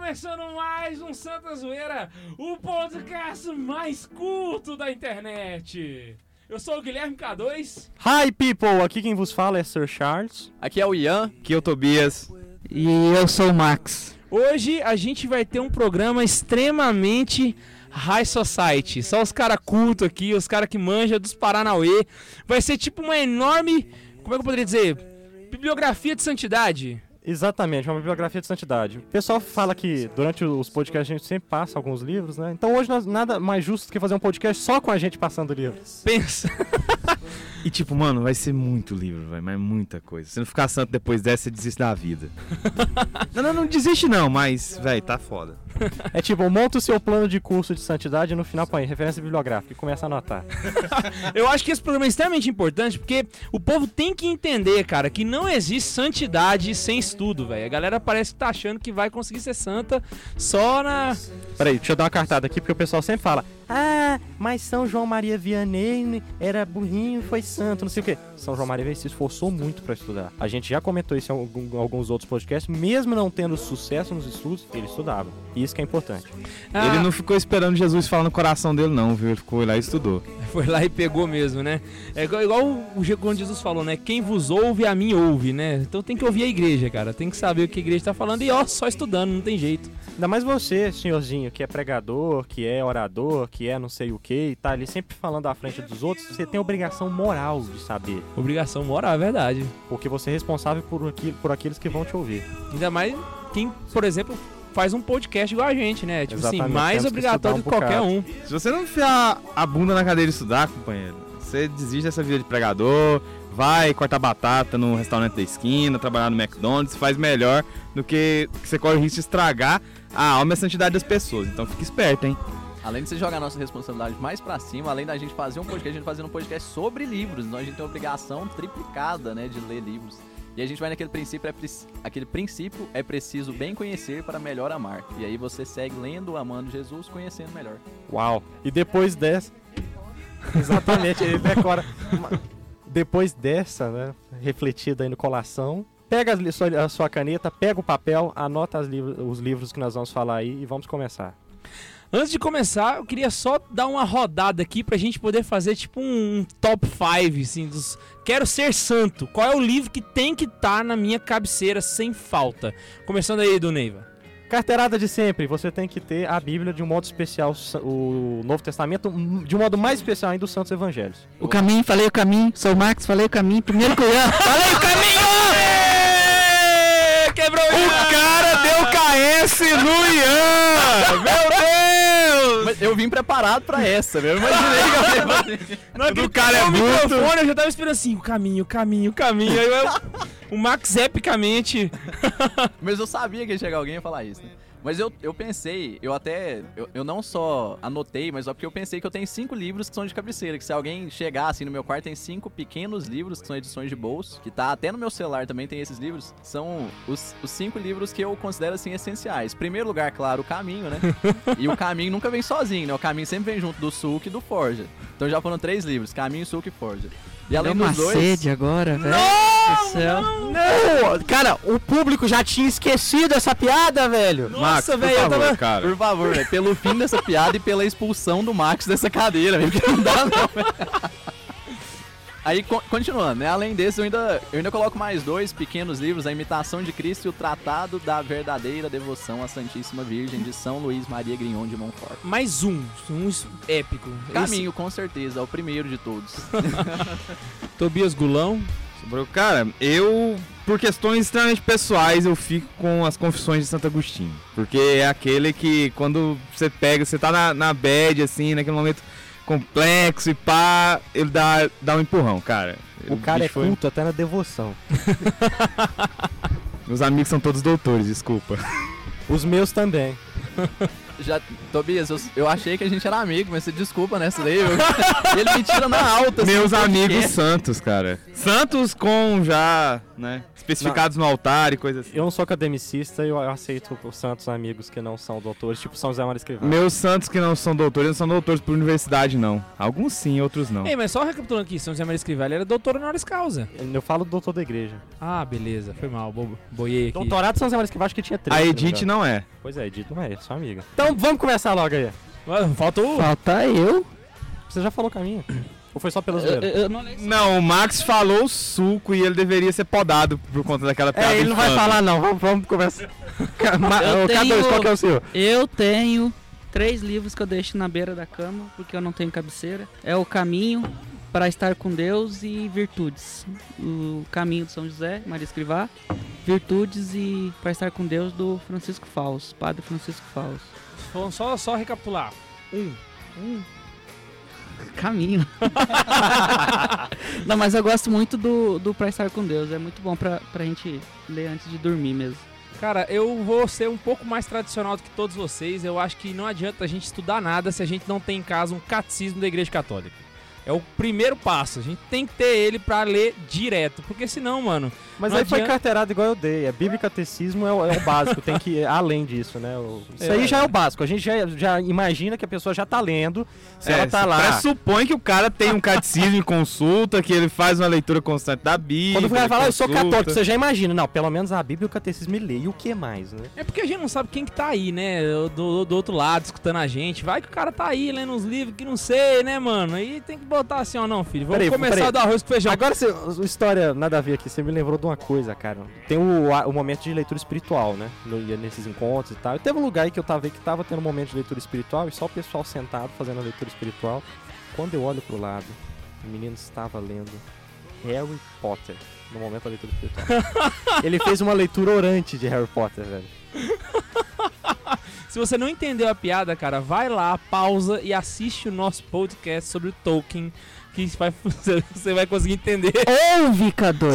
Começando mais um Santa Zoeira, o podcast mais culto da internet. Eu sou o Guilherme K2. Hi people, aqui quem vos fala é Sir Charles. Aqui é o Ian. Aqui é o Tobias. E eu sou o Max. Hoje a gente vai ter um programa extremamente high society. Só os caras cultos aqui, os caras que manjam dos Paranauê. Vai ser tipo uma enorme, como é que eu poderia dizer? Bibliografia de santidade. Exatamente, uma bibliografia de santidade. O pessoal fala que durante os podcasts a gente sempre passa alguns livros, né? Então hoje nós, nada mais justo que fazer um podcast só com a gente passando livros. Pensa. E tipo, mano, vai ser muito livro, vai, mas muita coisa. Se não ficar santo depois dessa, você desiste da vida. não, não, não desiste não, mas, velho, tá foda. É tipo, monta o seu plano de curso de santidade e no final põe referência bibliográfica e começa a anotar. Eu acho que esse programa é extremamente importante porque o povo tem que entender, cara, que não existe santidade sem estudo, velho. A galera parece que tá achando que vai conseguir ser santa só na. Peraí, deixa eu dar uma cartada aqui porque o pessoal sempre fala: Ah, mas São João Maria Vianney era burrinho, foi santo, não sei o quê. São João Maria Vianney se esforçou muito pra estudar. A gente já comentou isso em alguns outros podcasts, mesmo não tendo sucesso nos estudos, ele estudava. E isso que é importante. Ah, Ele não ficou esperando Jesus falar no coração dele não, viu? Ele ficou lá e estudou. Foi lá e pegou mesmo, né? É igual, igual o quando Jesus falou, né? Quem vos ouve, a mim ouve, né? Então tem que ouvir a igreja, cara. Tem que saber o que a igreja tá falando e ó, só estudando, não tem jeito. Ainda mais você, senhorzinho, que é pregador, que é orador, que é não sei o que, e tá ali sempre falando à frente dos outros, você tem obrigação moral de saber. Obrigação moral, é verdade. Porque você é responsável por, aquilo, por aqueles que vão te ouvir. Ainda mais quem, por exemplo, faz um podcast igual a gente, né? Tipo assim, Exatamente, mais temos que obrigatório que um qualquer bocado. um. Se você não enfiar a bunda na cadeira e estudar, companheiro, você desiste dessa vida de pregador, vai cortar batata no restaurante da esquina, trabalhar no McDonald's, faz melhor do que, que você corre o risco de estragar a alma e a santidade das pessoas. Então fique esperto, hein? Além de você jogar a nossa responsabilidade mais pra cima, além da gente fazer um podcast, a gente fazendo um podcast sobre livros. Então a gente tem a obrigação triplicada, né, de ler livros. E a gente vai naquele princípio, é aquele princípio é preciso bem conhecer para melhor amar. E aí você segue lendo, amando Jesus, conhecendo melhor. Uau! E depois dessa. Exatamente, ele decora. Depois dessa, né, refletida aí no colação, pega sua- a sua caneta, pega o papel, anota livros- os livros que nós vamos falar aí e vamos começar. Antes de começar, eu queria só dar uma rodada aqui pra gente poder fazer tipo um top 5, assim, dos. Quero ser santo. Qual é o livro que tem que estar na minha cabeceira sem falta? Começando aí, do Neiva. Carteirada de sempre, você tem que ter a Bíblia de um modo especial, o Novo Testamento de um modo mais especial ainda os Santos Evangelhos. O caminho, falei o caminho. Sou o Max, falei o caminho. Primeiro que o Ian. Falei o caminho! Quebrou O cara deu KS no Ian! Meu Deus! Mas eu vim preparado pra essa, meu. Eu imaginei que eu ia fazer. Do ele cara é o microfone, eu já tava esperando assim, o caminho, o caminho, o caminho. Aí eu, o Max epicamente. Mas eu sabia que ia chegar alguém e ia falar isso, né? Mas eu, eu pensei, eu até. Eu, eu não só anotei, mas só porque eu pensei que eu tenho cinco livros que são de cabeceira. Que se alguém chegar assim no meu quarto, tem cinco pequenos livros que são edições de bolso. Que tá até no meu celular também tem esses livros. São os, os cinco livros que eu considero assim essenciais. Primeiro lugar, claro, o caminho, né? e o caminho nunca vem sozinho, né? O caminho sempre vem junto do Suco e do Forja. Então já foram três livros: Caminho, Suco e Forja. E além Deu uma dos dois. sede agora, velho. Céu. Não! Cara, o público já tinha esquecido essa piada, velho! Nossa, Max, por velho, eu favor, tava. cara. Por favor, velho, pelo fim dessa piada e pela expulsão do Max dessa cadeira, velho, porque não dá não, velho. Aí, co- continuando, né? Além desse, eu ainda, eu ainda coloco mais dois pequenos livros, A Imitação de Cristo e o Tratado da Verdadeira Devoção à Santíssima Virgem, de São Luís Maria Grignon de Montfort. Mais um, um épico. Caminho, com certeza, é o primeiro de todos. Esse- Tobias Gulão. Cara, eu, por questões extremamente pessoais, eu fico com as Confissões de Santo Agostinho. Porque é aquele que, quando você pega, você tá na, na bad, assim, naquele momento complexo e pá, ele dá, dá um empurrão, cara. O cara é foi- culto até na devoção. Meus amigos são todos doutores, desculpa. Os meus também. Já, Tobias, eu, eu achei que a gente era amigo, mas você desculpa nessa daí. eu- ele me tira na alta. assim, Meus amigos santos, cara. Santos com já, né? Especificados no altar e coisa assim. Eu não sou academicista e eu aceito os santos amigos que não são doutores, tipo São José Maria Escrivá. Meus santos que não são doutores, não são doutores por universidade, não. Alguns sim, outros não. Ei, mas só recapitulando aqui, São José Maria Escrivá, ele era doutor honoris causa. Eu falo doutor da igreja. Ah, beleza, foi mal, bo boiei aqui. Doutorado de São José Maria Escrivá, acho que tinha três. A não me Edith não é. Pois é, Edith não é, é sua amiga. Então vamos começar logo aí. Falta o... Falta eu. Você já falou o caminho? Ou foi só pela Eu, zoeira? eu não Não, o Max falou suco e ele deveria ser podado por conta daquela piada. É, ele não vai falar não, vamos, vamos começar. Ma- Eu Ô, K2, tenho- qual que é o seu? Eu tenho três livros que eu deixo na beira da cama, porque eu não tenho cabeceira. É O Caminho, Para Estar com Deus e Virtudes. O Caminho de São José, Maria Escrivá. Virtudes e Para Estar com Deus do Francisco Faus, Padre Francisco Faus. Vamos só, só recapitular. Um. Um. Caminho. não, mas eu gosto muito do, do Pra Estar com Deus. É muito bom pra, pra gente ler antes de dormir mesmo. Cara, eu vou ser um pouco mais tradicional do que todos vocês. Eu acho que não adianta a gente estudar nada se a gente não tem em casa um catecismo da Igreja Católica. É o primeiro passo. A gente tem que ter ele pra ler direto. Porque senão, mano. Mas aí foi adianta. carteirado igual eu dei. É Bíblia e catecismo é o, é o básico, tem que ir além disso, né? O- isso É. aí já é o básico. A gente já, já imagina que a pessoa já tá lendo. Se É, ela tá lá. Pressupõe que o cara tem um catecismo em consulta, que ele faz uma leitura constante da Bíblia. Quando o cara fala, "Ah, eu sou consulta." católico, você já imagina. Não, pelo menos a Bíblia e o catecismo ele lê. E o que mais, né? É porque a gente não sabe quem que tá aí, né? Do, do outro lado, escutando a gente. Vai que o cara tá aí lendo uns livros que não sei, né, mano? Aí tem que botar assim, ó, não, filho. Vamos Peraí, começar peraí. do arroz com feijão. Agora, você, história nada a ver aqui, você me lembrou de uma coisa, cara. Tem o, a- o momento de leitura espiritual, né? No, nesses encontros e tal. E teve um lugar aí que eu tava aí que tava tendo um momento de leitura espiritual e só o pessoal sentado fazendo a leitura espiritual. Quando eu olho pro lado, o menino estava lendo Harry Potter no momento da leitura espiritual. Ele fez uma leitura orante de Harry Potter, velho. Se você não entendeu a piada, cara, vai lá, pausa e assiste o nosso podcast sobre o Tolkien. Que vai, você vai conseguir entender. Ouve, K2!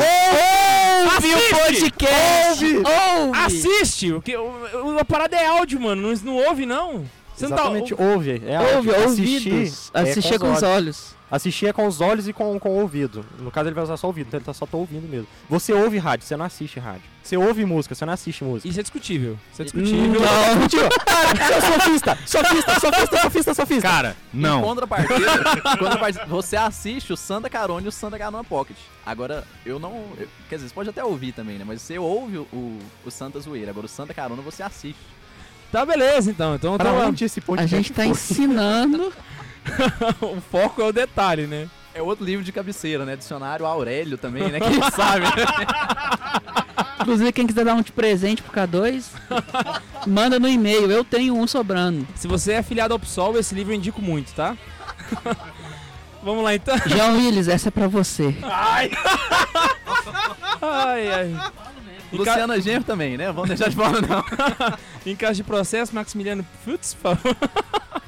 Ouve o podcast! Ouve! Assiste! Porque a parada é áudio, mano. Não, não ouve, não. Você não tá- Exatamente, ouve. É Ouve, áudio. ouvidos. é Assistir com os olhos. Assistir é com os olhos e com, com o ouvido. No caso, ele vai usar só o ouvido, então ele tá só tô ouvindo mesmo. Você ouve rádio, você não assiste rádio. Você ouve música, você não assiste música. Isso é discutível. Isso é discutível. Não, mentira! Ah, seu sofista! Sofista, sofista, sofista, sofista! Cara, Em não. contrapartida, contrapartida, você assiste o Santa Carona e o Santa Carona Pocket. Agora, eu não. eu- quer dizer, você pode até ouvir também, né? Mas você ouve o, o, o Santa Zoeira. Agora, o Santa Carona você assiste. Tá beleza, então. Então Pra tá- onde esse A gente tá foi? ensinando. o foco é o detalhe, né? É outro livro de cabeceira, né? Dicionário Aurélio também, né? Quem sabe? Inclusive, quem quiser dar um de presente pro K2, manda no e-mail. Eu tenho um sobrando. Se você é afiliado ao PSOL, esse livro eu indico muito, tá? Vamos lá então. João Willis, essa é pra você. Ai, ai. Em, ca- Luciana Genro também, né? Vamos deixar de fora, não. em caso de processo, Maximiliano Futz, por favor.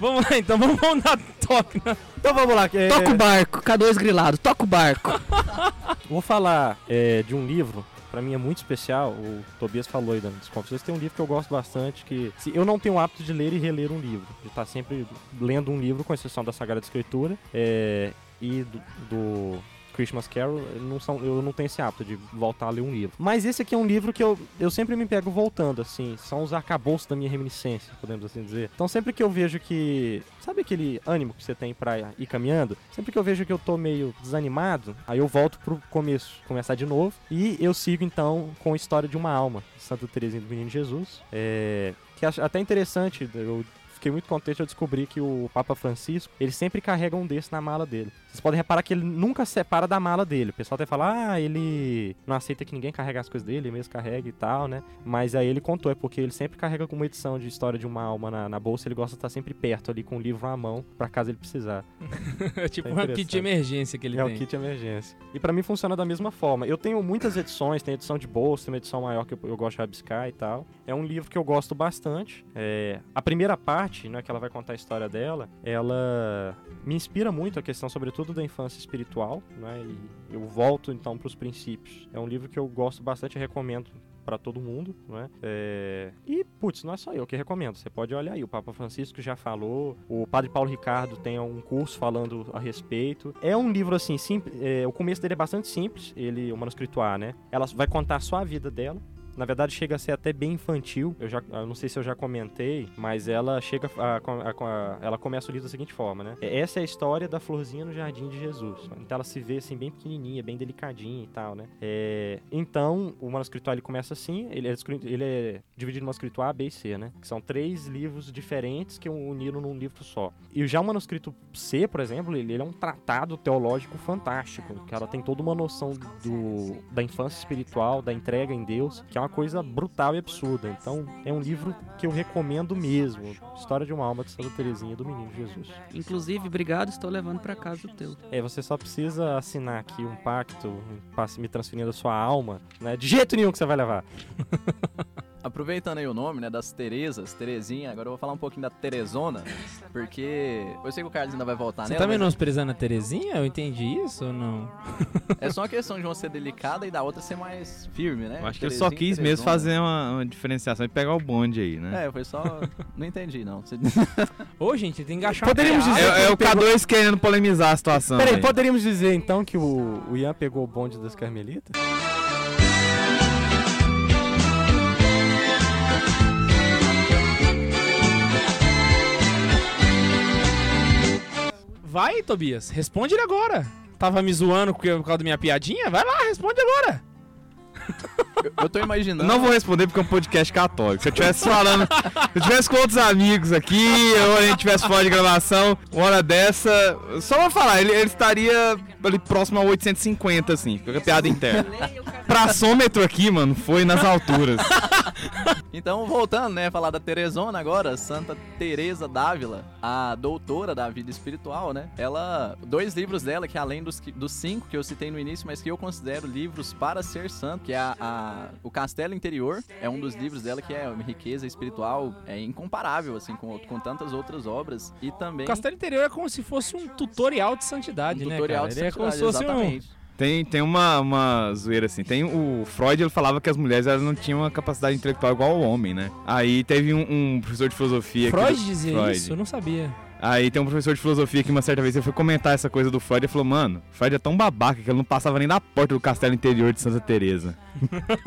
Vamos lá então, vamos, vamos dar toque. Né? Então vamos lá. que é- Toca o barco, K2 grilado, toca o barco. Vou falar é, de um livro, pra mim é muito especial. O Tobias falou aí das confissões. Tem um livro que eu gosto bastante, que se, eu não tenho o hábito de ler e reler um livro. De estar sempre lendo um livro, com exceção da Sagrada Escritura. é, e do, do Christmas Carol, não são, eu não tenho esse hábito de voltar a ler um livro. Mas esse aqui é um livro que eu, eu sempre me pego voltando, assim. São os arcabouços da minha reminiscência, podemos assim dizer. Então sempre que eu vejo que... Sabe aquele ânimo que você tem pra ir caminhando? Sempre que eu vejo que eu tô meio desanimado, aí eu volto pro começo, começar de novo. E eu sigo, então, com a história de uma alma, Santa Teresinha do Menino Jesus. É... Que acho até interessante, eu fiquei muito contente ao descobrir que o Papa Francisco, ele sempre carrega um desse na mala dele. Vocês podem reparar que ele nunca separa da mala dele. O pessoal até fala, ah, ele não aceita que ninguém carregue as coisas dele, ele mesmo carrega e tal, né? Mas aí ele contou, é porque ele sempre carrega com uma edição de História de uma Alma na, na bolsa, ele gosta de estar sempre perto ali com o livro à mão, pra caso ele precisar. É tipo Tá um kit de emergência que ele é tem. o kit emergência. E pra mim funciona da mesma forma. Eu tenho muitas edições, tem edição de bolsa, tem uma edição maior que eu, eu gosto de rabiscar e tal. É um livro que eu gosto bastante. É, a primeira parte, né, que ela vai contar a história dela, ela me inspira muito a questão, sobretudo, da infância espiritual, né? E eu volto então para os princípios. É um livro que eu gosto bastante e recomendo para todo mundo, não é? É, E, putz, não é só eu que recomendo. Você pode olhar aí. O Papa Francisco já falou. O Padre Paulo Ricardo tem um curso falando a respeito. É um livro, assim, simples. é, o começo dele é bastante simples. Ele, o manuscrito A, né? Ela vai contar só a vida dela. Na verdade, chega a ser até bem infantil. Eu já, eu não sei se eu já comentei, mas ela chega a, a- a- ela começa o livro da seguinte forma, né? Essa é a história da florzinha no jardim de Jesus. Então ela se vê assim bem pequenininha, bem delicadinha e tal, né? É, então o manuscrito ele começa assim. Ele é, ele é dividido no manuscrito A, B e C, né? Que são três livros diferentes que uniram num livro só. E já o manuscrito C, por exemplo, ele, ele é um tratado teológico fantástico. Que ela tem toda uma noção do, da infância espiritual, da entrega em Deus, que é uma coisa brutal e absurda. Então, é um livro que eu recomendo mesmo. História de uma alma de Santa Teresinha do Menino Jesus. Inclusive, obrigado, estou levando pra casa o teu. É, você só precisa assinar aqui um pacto, passe- me transferindo a sua alma, né? De jeito nenhum que você vai levar. Aproveitando aí o nome, né, das Terezas, Terezinha, agora eu vou falar um pouquinho da Terezona, porque eu sei que o Carlos ainda vai voltar Você nela, tá mas menosprezando a Terezinha? Eu entendi isso ou não? é só uma questão de uma ser delicada e da outra ser mais firme, né? Eu acho que Terezinha só quis mesmo Terezona. fazer uma, uma diferenciação e pegar o bonde aí, né? É, foi só... não entendi, não. Você- Ô, gente, tem que engaixar Poderíamos dizer-. É, é o K2 querendo polemizar a situação. Peraí, aí. poderíamos dizer então que o, o Ian pegou o bonde das Carmelitas? Vai, Tobias, responde ele agora. Tava me zoando por causa da minha piadinha? Vai lá, responde agora. Eu, eu tô imaginando... Não vou responder porque é um podcast católico. Se eu tivesse falando, se eu tivesse com outros amigos aqui, ou a gente tivesse fora de gravação, uma hora dessa, só vou falar, ele, ele estaria ali próximo a 850, assim, com a piada interna. Praçômetro aqui, mano, foi nas alturas. Então, voltando, né, falar da Terezona agora, Santa Teresa d'Ávila, a doutora da vida espiritual, né? Ela, dois livros dela, que além dos, dos cinco que eu citei no início, mas que eu considero livros para ser santo, que é a, a- o Castelo Interior, é um dos livros dela que é uma riqueza espiritual é incomparável, assim, com, com tantas outras obras, e também... O Castelo Interior é como se fosse um tutorial de santidade, um né, tutorial cara? de Ele é como se santidade, fosse um... exatamente. Tem, tem uma, uma zoeira assim. Tem o Freud, ele falava que as mulheres elas não tinham uma capacidade intelectual igual ao homem, né? Aí teve um, um professor de filosofia. que- Freud dizia Freud. isso? Eu não sabia. Aí tem um professor de filosofia que uma certa vez ele foi comentar essa coisa do Freud e falou: Mano, Freud é tão babaca que ele não passava nem da porta do castelo interior de Santa Teresa.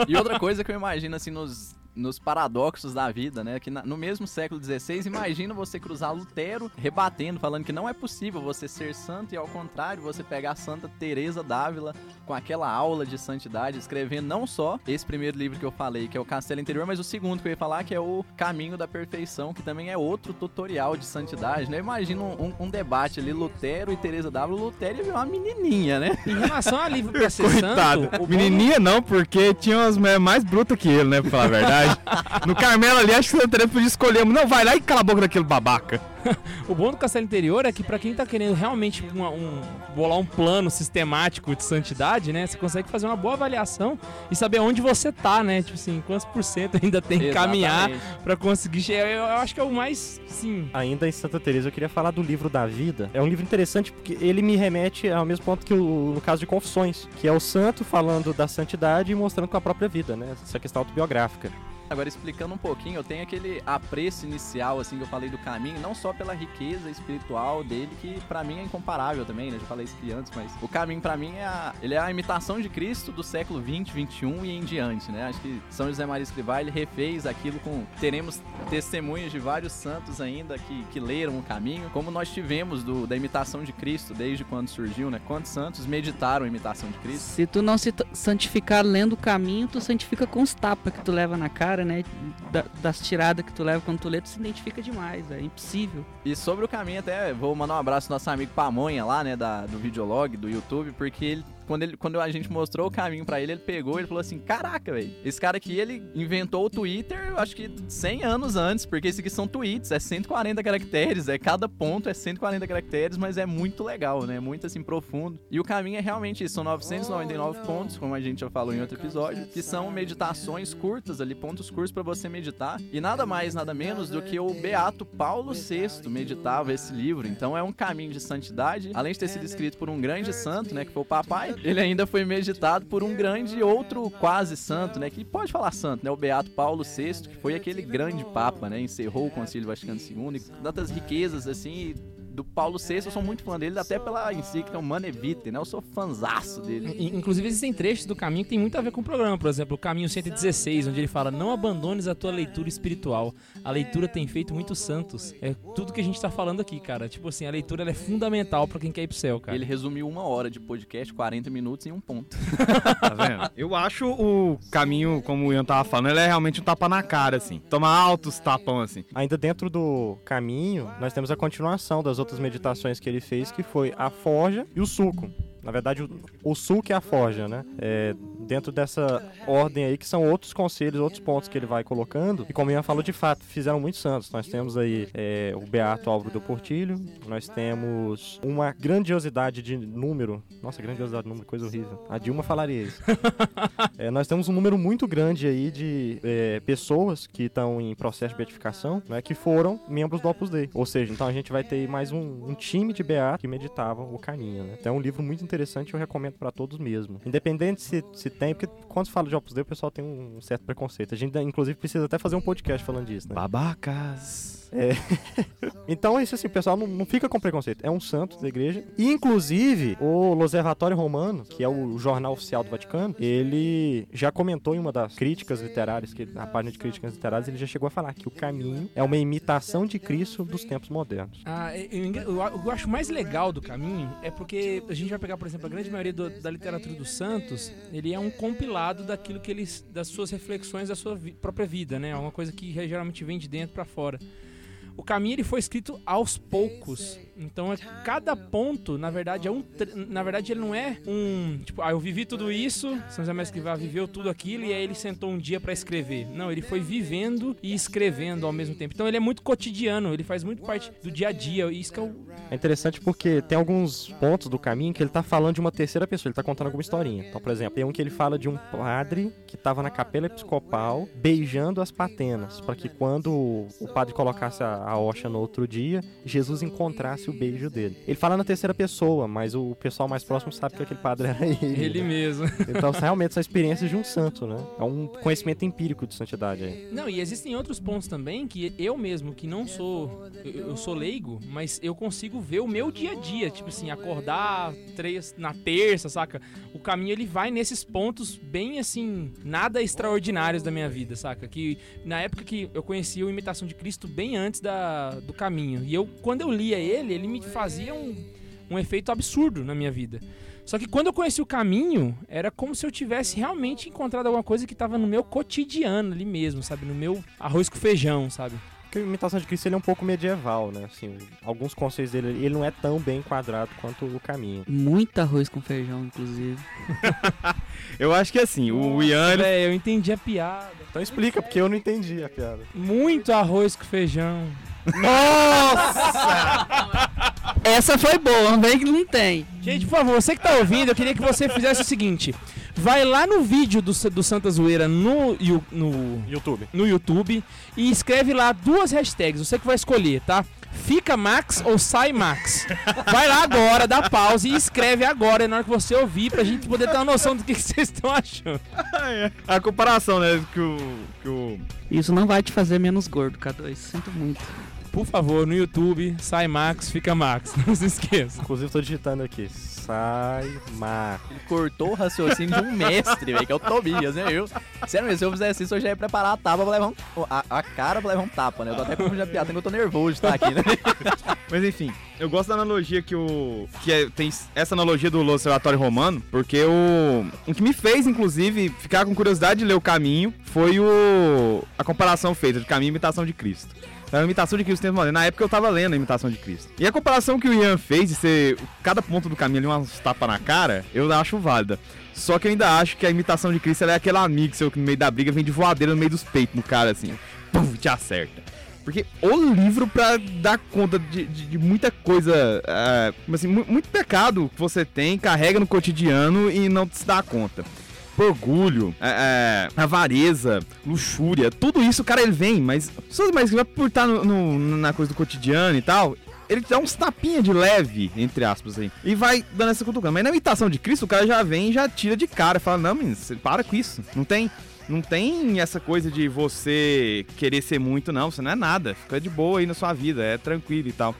E outra coisa que eu imagino, assim, nos, nos paradoxos da vida, né? Que na- no mesmo século XVI, imagina você cruzar Lutero rebatendo, falando que não é possível você ser santo e, ao contrário, você pegar Santa Teresa d'Ávila com aquela aula de santidade, escrevendo não só esse primeiro livro que eu falei, que é o Castelo Interior, mas o segundo que eu ia falar, que é o Caminho da Perfeição, que também é outro tutorial de santidade, né? Imagina um, um- debate ali, Lutero e Teresa d'Ávila. Lutero virar uma menininha, né? Em relação a livro pra ser Coitado. santo, o bom- Menininha não, porque tinha umas mais brutas que ele, né? Pra falar a verdade. No Carmelo ali, acho que Santa Teresa podia escolher. Não, vai lá e cala a boca daquele babaca. O bom do Castelo Interior é que pra quem tá querendo realmente uma- um, bolar um plano sistemático de santidade, né? Você consegue fazer uma boa avaliação e saber onde você tá, né? Tipo assim, quantos por cento ainda tem que caminhar pra conseguir chegar. Eu, eu acho que é o mais, sim... Ainda em Santa Teresa, eu queria falar do livro da vida. É um livro interessante porque ele me remete ao mesmo ponto que o, no caso de Confissões, que é o santo falando da santidade e mostrando com a própria vida, né? Essa questão autobiográfica. Agora, explicando um pouquinho, eu tenho aquele apreço inicial, assim, que eu falei do caminho, não só pela riqueza espiritual dele, que pra mim é incomparável também, né? Já falei isso aqui antes, mas o caminho pra mim é a, ele é a imitação de Cristo do século 20, 21 e em diante, né? Acho que São José Maria Escrivá, ele refez aquilo com... Teremos testemunhas de vários santos ainda que, que leram o caminho, como nós tivemos do, da imitação de Cristo desde quando surgiu, né? Quantos santos meditaram a imitação de Cristo? Se tu não se santificar lendo o caminho, tu santifica com os tapas que tu leva na cara, né? Da- das tiradas que tu leva quando tu lê, tu se identifica demais, é impossível. E sobre o caminho, até vou mandar um abraço pro nosso amigo Pamonha lá, né, da, do videolog, do YouTube, porque ele, quando, ele, quando a gente mostrou o caminho pra ele, ele pegou e falou assim: Caraca, velho, esse cara aqui, ele inventou o Twitter, eu acho que 100 anos antes, porque isso aqui são tweets, é 140 caracteres, é cada ponto é 140 caracteres, mas é muito legal, né, muito assim, profundo. E o caminho é realmente isso, são 999 pontos, como a gente já falou em outro episódio, que são meditações curtas ali, pontos curtos pra você meditar, e nada mais, nada menos do que o Beato Paulo VI meditava esse livro. Então é um caminho de santidade, além de ter sido escrito por um grande santo, né, que foi o papai, ele ainda foi meditado por um grande outro quase santo, né? Que pode falar santo, né? O Beato Paulo VI, que foi aquele grande papa, né? Encerrou o Concílio Vaticano II, e tantas riquezas assim do Paulo VI, eu sou muito fã dele, até pela encíclica Humana Vitae, né? Eu sou fanzaço dele. In- Inclusive, existem trechos do caminho que tem muito a ver com o programa. Por exemplo, o caminho 116, onde ele fala: Não abandones a tua leitura espiritual. A leitura tem feito muitos santos. É tudo que a gente tá falando aqui, cara. Tipo assim, a leitura ela é fundamental pra quem quer ir pro céu, cara. Ele resumiu uma hora de podcast, 40 minutos em um ponto. Tá vendo? Eu acho o caminho, como o Ian tava falando, ele é realmente um tapa na cara, assim. Toma altos tapão, assim. Ainda dentro do caminho, nós temos a continuação das outras meditações que ele fez, que foi a forja e o suco. Na verdade, o, o suco é a forja, né? É, dentro dessa ordem aí, que são outros conselhos, outros pontos que ele vai colocando. E como o Ian falou, de fato, fizeram muitos santos. Nós temos aí é, o Beato Álvaro do Portilho, nós temos uma grandiosidade de número. Nossa, grandiosidade de número, coisa horrível. A Dilma falaria isso. É, nós temos um número muito grande aí de é, pessoas que estão em processo de beatificação, né, que foram membros do Opus Dei. Ou seja, então a gente vai ter aí mais um, um time de beatos que meditavam o caminho. Né? Então é um livro muito interessante eu recomendo para todos mesmo. Independente se, se tem, porque quando se fala de Opus Dei o pessoal tem um certo preconceito. A gente inclusive precisa até fazer um podcast falando disso, né? Babacas. Então é isso assim, o pessoal não, não fica com preconceito. É um santo da igreja. E, inclusive, o L'Osservatore Romano, que é o jornal oficial do Vaticano, ele já comentou em uma das críticas literárias, que na página de críticas literárias, ele já chegou a falar que o caminho é uma imitação de Cristo dos tempos modernos. Ah, eu, eu, eu- o que eu acho mais legal do caminho é porque a gente vai pegar, por exemplo, a grande maioria do- da literatura dos santos, ele é um compilado daquilo que eles, das suas reflexões da sua vi- própria vida, né? É uma coisa que geralmente vem de dentro pra fora. O caminho ele foi escrito aos poucos. Então, é, cada ponto, na verdade, é um. Na verdade, ele não é um. Tipo, ah, eu vivi tudo isso, São José Maria Escrivá viveu tudo aquilo e aí ele sentou um dia pra escrever. Não, ele foi vivendo e escrevendo ao mesmo tempo. Então, ele é muito cotidiano, ele faz muito parte do dia a dia. E isso que é o. É interessante porque tem alguns pontos do caminho que ele tá falando de uma terceira pessoa, ele tá contando alguma historinha. Então, por exemplo, tem um que ele fala de um padre que tava na capela episcopal beijando as patenas, para que quando o padre colocasse a, a no outro dia, Jesus encontrasse o beijo dele. Ele fala na terceira pessoa, mas o pessoal mais próximo sabe que aquele padre era ele. Ele né? mesmo. Então, realmente são experiências de um santo, né? É um conhecimento empírico de santidade aí. Não, e existem outros pontos também que eu mesmo, que não sou. Eu, eu sou leigo, mas eu consigo ver o meu dia a dia. Tipo assim, acordar três, na terça, saca? O caminho ele vai nesses pontos bem assim, nada extraordinários da minha vida, saca? Que na época que eu conheci o Imitação de Cristo bem antes da, do caminho. E eu, quando eu lia ele, ele me fazia um, um efeito absurdo na minha vida. Só que quando eu conheci o caminho, era como se eu tivesse realmente encontrado alguma coisa que estava no meu cotidiano ali mesmo, sabe? No meu arroz com feijão, sabe? Porque a imitação de Cristo ele é um pouco medieval, né? Assim, alguns conceitos dele, ele não é tão bem enquadrado quanto o caminho. Muito arroz com feijão, inclusive. Eu acho que assim, o Ian, É, eu entendi a piada. Então explica, porque eu não entendi a piada. Muito arroz com feijão. Essa foi boa, não vem que não tem. Gente, por favor, você que tá ouvindo, eu queria que você fizesse o seguinte. Vai lá no vídeo do, do Santa Zoeira no, no, YouTube. no YouTube e escreve lá duas hashtags. Você que vai escolher, tá? Fica Max ou sai Max. Vai lá agora, dá pausa e escreve agora, na hora que você ouvir, pra gente poder ter uma noção do que, que vocês estão achando. a comparação, né, que o, que o Isso não vai te fazer menos gordo, K2. Sinto muito. Por favor, no YouTube, sai Max, fica Max. Não se esqueça. Inclusive, tô digitando aqui. Sai Mar. Ele cortou o raciocínio de um mestre, velho, que é o Tobias, né? Eu, sério mesmo, se eu fizesse isso, eu já ia preparar a tapa pra levar um. A, a cara pra levar um tapa, né? Eu tô até com já piada, que eu tô nervoso de estar aqui, né? Mas enfim, eu gosto da analogia que o. que é- tem essa analogia do Observatório Romano, porque o. O que me fez, inclusive, ficar com curiosidade de ler o caminho foi o. a comparação feita de caminho e imitação de Cristo. Então, a imitação de Cristo tem Na época eu tava lendo a imitação de Cristo. E a comparação que o Ian fez de ser cada ponto do caminho ali umas tapas na cara, eu acho válida. Só que eu ainda acho que a imitação de Cristo é aquele amigo seu que no meio da briga vem de voadeira no meio dos peitos no cara, assim. Pum, te acerta. Porque o livro pra dar conta de, de- de muita coisa, é, como assim, mu- muito pecado que você tem, carrega no cotidiano e não se dá conta. Orgulho, é, é, avareza, luxúria, tudo isso, cara, ele vem, mas só mais que vai por estar no, no- na coisa do cotidiano e tal, ele dá uns tapinha de leve, entre aspas aí, e vai dando essa cutucando. Mas na imitação de Cristo, o cara já vem e já tira de cara, fala, não, menino, você para com isso. Não tem, não tem essa coisa de você querer ser muito, não, você não é nada. Fica de boa aí na sua vida, é tranquilo e tal.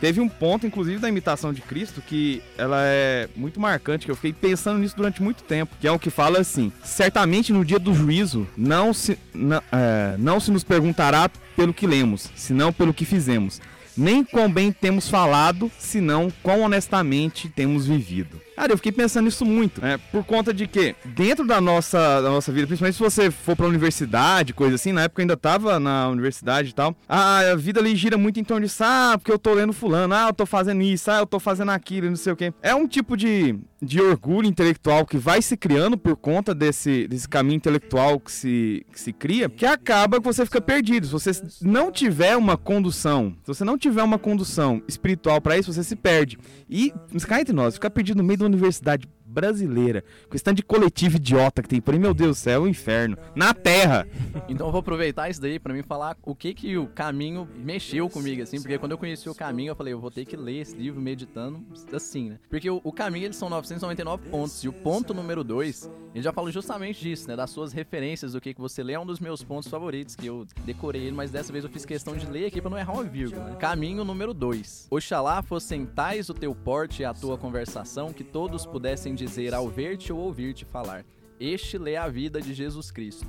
Teve um ponto, inclusive, da imitação de Cristo que ela é muito marcante, que eu fiquei pensando nisso durante muito tempo, que é o que fala assim: certamente no dia do juízo não se, não, é, não se nos perguntará pelo que lemos, senão pelo que fizemos. Nem quão bem temos falado, senão quão honestamente temos vivido. Cara, eu fiquei pensando nisso muito, né? Por conta de que, dentro da nossa, da nossa vida, principalmente se você for pra universidade, coisa assim, na época eu ainda tava na universidade e tal, a vida ali gira muito em torno disso, ah, porque eu tô lendo fulano, ah, eu tô fazendo isso, ah, eu tô fazendo aquilo, não sei o quê. É um tipo de, de orgulho intelectual que vai se criando por conta desse, desse caminho intelectual que se, que se cria, que acaba que você fica perdido. Se você não tiver uma condução, se você não tiver uma condução espiritual para isso, você se perde. E, cá entre nós, ficar perdido no meio da universidade brasileira, com esse tanto de coletivo idiota que tem por aí, meu Deus do céu, é um inferno. Na Terra! Então eu vou aproveitar isso daí pra mim falar o que que o caminho mexeu comigo, assim, porque quando eu conheci o caminho, eu falei, eu vou ter que ler esse livro meditando assim, né? Porque o, o caminho, eles são 999 pontos, e o ponto número 2, ele já fala justamente disso, né? Das suas referências, do que que você lê, é um dos meus pontos favoritos, que eu decorei ele, mas dessa vez eu fiz questão de ler aqui pra não errar uma vírgula. Né? Caminho número 2. Oxalá fossem tais o teu porte e a tua conversação, que todos pudessem dizer ao ver-te ou ouvir-te falar. Este lê a vida de Jesus Cristo.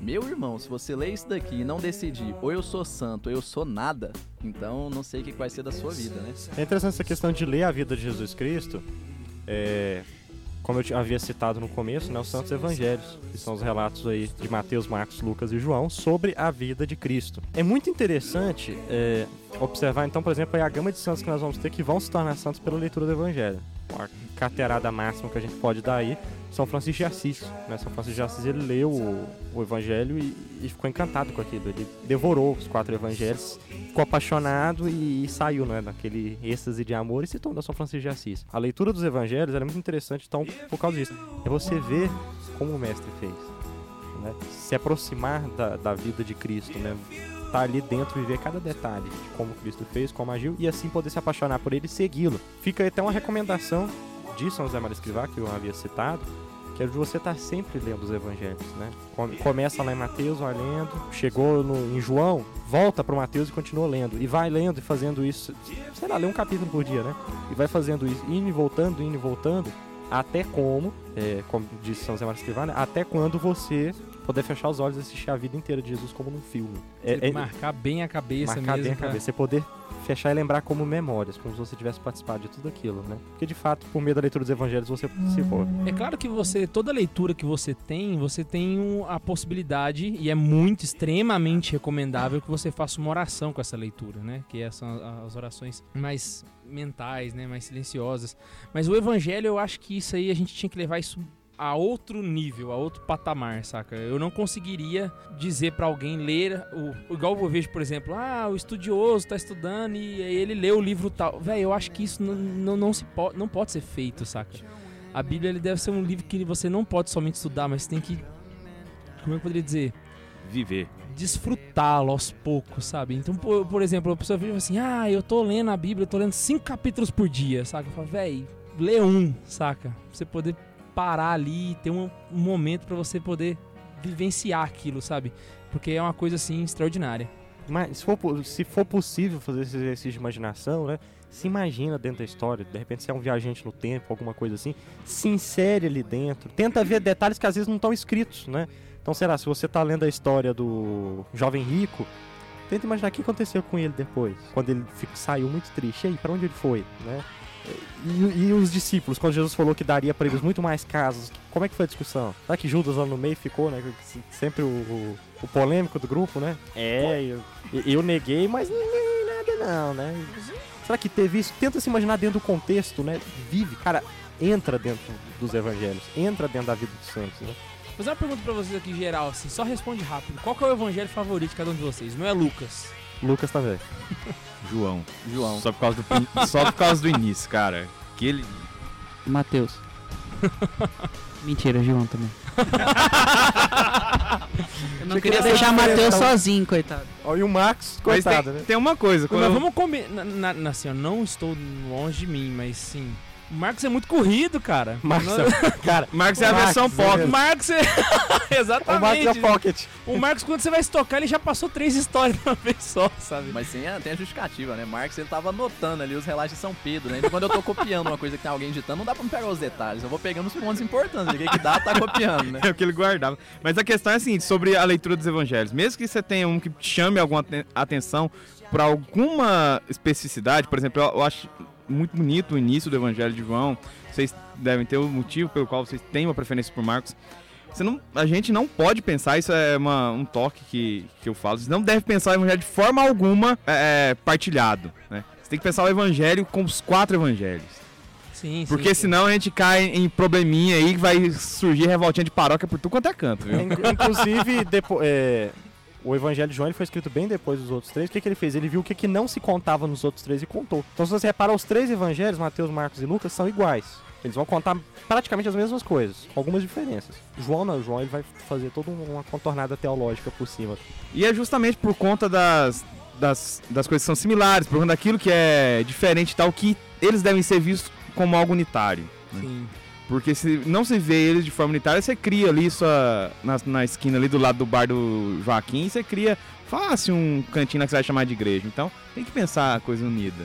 Meu irmão, se você lê isso daqui e não decidir ou eu sou santo ou eu sou nada, então não sei o que vai ser da sua vida, né? É interessante essa questão de ler a vida de Jesus Cristo. É, como eu havia citado no começo, né, os Santos Evangelhos, que são os relatos aí de Mateus, Marcos, Lucas e João sobre a vida de Cristo. É muito interessante é, observar, então, por exemplo, a gama de santos que nós vamos ter que vão se tornar santos pela leitura do Evangelho. A carteirada máxima que a gente pode dar aí são Francisco de Assis. Né? São Francisco de Assis ele leu o, o Evangelho e, e, ficou encantado com aquilo. Ele devorou os quatro Evangelhos, ficou apaixonado e, e saiu né, daquele êxtase de amor e se tornou São Francisco de Assis. A leitura dos Evangelhos é muito interessante, então, por causa disso. É você ver como o Mestre fez. Né? Se aproximar da, da vida de Cristo, né? Estar tá ali dentro e ver cada detalhe de como Cristo fez, como agiu e assim poder se apaixonar por ele e segui-lo. Fica até uma recomendação de São José Maria Escrivá, que eu havia citado, que é de você estar sempre lendo os evangelhos, né? Começa lá em Mateus, vai lendo, chegou no, em João, volta para Mateus e continua lendo. E vai lendo e fazendo isso, sei lá, lê um capítulo por dia, né? E vai fazendo isso, indo e voltando, indo e voltando, até como, é, como disse São José Maria Escrivá, né? até quando você poder fechar os olhos e assistir a vida inteira de Jesus como num filme. É, é, marcar bem a cabeça marcar mesmo. bem a cabeça. Você poder fechar e lembrar como memórias, como se você tivesse participado de tudo aquilo, né? Porque de fato, por meio da leitura dos evangelhos, você participou. É claro que você, toda leitura que você tem, você tem a possibilidade, e é muito, extremamente recomendável que você faça uma oração com essa leitura, né? Que são as orações mais mentais, né? Mais silenciosas. Mas o evangelho, eu acho que isso aí a gente tinha que levar isso a outro nível, a outro patamar, saca? Eu não conseguiria dizer para alguém ler o igual eu vejo, por exemplo, ah, o estudioso tá estudando e ele lê o livro tal. Velho, eu acho que isso não, não, não se pode, não pode ser feito, saca? A Bíblia ele deve ser um livro que você não pode somente estudar, mas tem que como é eu poderia dizer? Viver. Desfrutá-lo aos poucos, sabe? Então, por, por exemplo, a pessoa vira assim: ah, eu tô lendo a Bíblia, eu tô lendo cinco capítulos por dia, saca? Eu falo, velho, lê um, saca? Pra você poder parar ali e ter um, momento para você poder vivenciar aquilo, sabe? Porque é uma coisa assim extraordinária. Mas se for, se for possível fazer esse exercício de imaginação, né? Se imagina dentro da história, de repente você é um viajante no tempo, alguma coisa assim, se insere ali dentro, tenta ver detalhes que às vezes não estão escritos, né? Então, sei lá, se você tá lendo a história do jovem rico, tenta imaginar o que aconteceu com ele depois, quando ele saiu muito triste. E aí, pra onde ele foi, né? E, e, os discípulos, quando Jesus falou que daria para eles muito mais casas, como é que foi a discussão? Será que Judas lá no meio ficou, né? Sempre o, o, o polêmico do grupo, né? É, eu, eu neguei, mas não neguei nada não, né? Será que teve isso? Tenta se imaginar dentro do contexto, né? Vive, cara, entra dentro dos evangelhos, entra dentro da vida dos santos, né? Vou fazer uma pergunta pra vocês aqui, geral, assim, só responde rápido. Qual que é o evangelho favorito de cada um de vocês? Não é Lucas? Lucas também. João. João. Só por causa do, só por causa do início, cara. Que ele... Matheus. Mentira, João também. Eu não queria deixar Matheus diferentão. sozinho, coitado. Ó, e o Max, Mas coitado, tem, né? tem uma coisa, quando Mas eu- vamos combinar. na- na- Assim, eu não estou longe de mim, mas sim. O Marcos é muito corrido, cara. Max, Não- cara, Marcos é a Max, versão é. O mesmo. Marcos é. o Max é Exatamente. Pocket. O Marcos, quando você vai estocar, ele já passou três histórias de uma vez só, sabe? Mas tem a, tem a justificativa, né? Marx ele tava anotando ali os relatos de São Pedro, né? Então quando eu tô copiando uma coisa que tem alguém editando, não dá pra me pegar os detalhes. Eu vou pegando os pontos importantes. O que, que dá, tá copiando, né? É o que ele guardava. Mas a questão é a seguinte, sobre a leitura dos evangelhos. Mesmo que você tenha um que chame alguma aten- atenção para alguma especificidade, por exemplo, eu, eu acho muito bonito o início do evangelho de João. Vocês devem ter o motivo pelo qual vocês têm uma preferência por Marcos. Você não, a gente não pode pensar, isso é uma- um toque que, que eu falo, você não deve pensar o evangelho de forma alguma é, é, partilhado. Né? Você tem que pensar o evangelho com os quatro evangelhos. Sim, Porque senão a gente cai em probleminha aí que vai surgir revoltinha de paróquia por tudo quanto é canto, viu? Inclu- Inclusive, depo- é, o Evangelho de João ele foi escrito bem depois dos outros três. O que, que ele fez? Ele viu o que, que não se contava nos outros três e contou. Então, se você reparar, os três evangelhos, Mateus, Marcos e Lucas, são iguais. Eles vão contar praticamente as mesmas coisas, com algumas diferenças. João não, João ele vai fazer toda uma contornada teológica por cima. E é justamente por conta das, das, das coisas que são similares, por conta daquilo que é diferente e tal, que eles devem ser vistos como algo unitário. Sim. Porque se não se vê eles de forma unitária, você cria ali sua. Na, na esquina ali do lado do bar do Joaquim, você cria fácil um cantinho que você vai chamar de igreja. Então tem que pensar a coisa unida.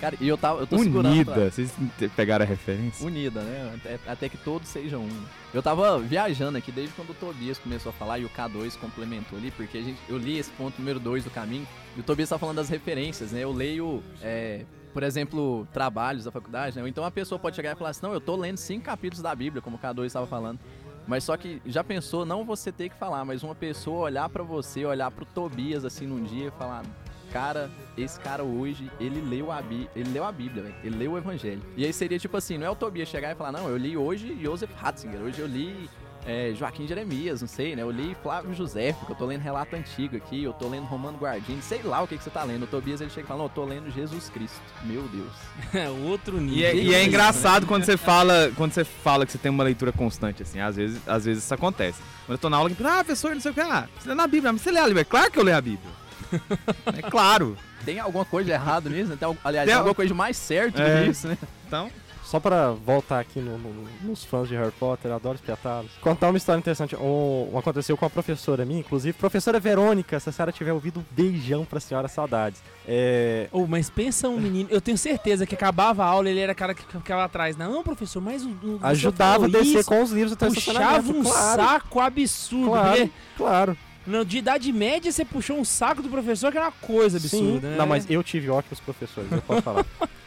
Cara, e eu, tava, eu tô pra- Unida, vocês pegaram a referência? Unida, né? Até, até que todos sejam um. Eu tava viajando aqui desde quando o Tobias começou a falar e o K2 complementou ali, porque a gente, eu li esse ponto número 2 do caminho e o Tobias tá falando das referências, né? Eu leio, é, por exemplo, trabalhos da faculdade, né? Ou então a pessoa pode chegar e falar assim: não, eu tô lendo cinco capítulos da Bíblia, como o K2 estava falando. Mas só que já pensou, não você ter que falar, mas uma pessoa olhar pra você, olhar pro Tobias assim num dia e falar: cara, esse cara hoje, ele leu a, Bí ele leu a Bíblia, velho. Ele leu o Evangelho. E aí seria tipo assim, não é o Tobias chegar e falar, não, eu li hoje Joseph Ratzinger, hoje eu li é, Joaquim Jeremias, não sei, né? Eu li Flávio José, porque eu tô lendo relato antigo aqui, eu tô lendo Romano Guardini, sei lá o que, que você tá lendo. O Tobias ele chega e fala, não, eu tô lendo Jesus Cristo. Meu Deus. É outro nível. E é, e é isso, engraçado quando você fala, quando você fala que você tem uma leitura constante, assim, às vezes, às vezes isso acontece. Quando eu tô na aula, que ah, professor, não sei o que, ah, você lê na Bíblia, mas você lê a Bíblia? É claro que eu leio a Bíblia. é claro. Tem alguma coisa de errado nisso, né? Tem, al- aliás, Tem tem al- alguma coisa de mais certo do É. que isso, né? Então, Só pra voltar aqui no- no- nos fãs de Harry Potter, eu adoro espiatá-los. Contar uma história interessante. Um, um aconteceu com a professora minha, inclusive. Professora Verônica, se a senhora tiver ouvido, um beijão pra senhora, saudades. É, Oh, mas pensa um menino, eu tenho certeza que acabava a aula, ele era cara que ficava atrás. Não, professor, mas o, o ajudava a descer isso, com os livros até o puxava um claro, saco absurdo. Claro, porque claro. no, de idade média você puxou um saco do professor que era uma coisa absurda, Sim. né? Não, mas eu tive ótimos professores, eu posso falar.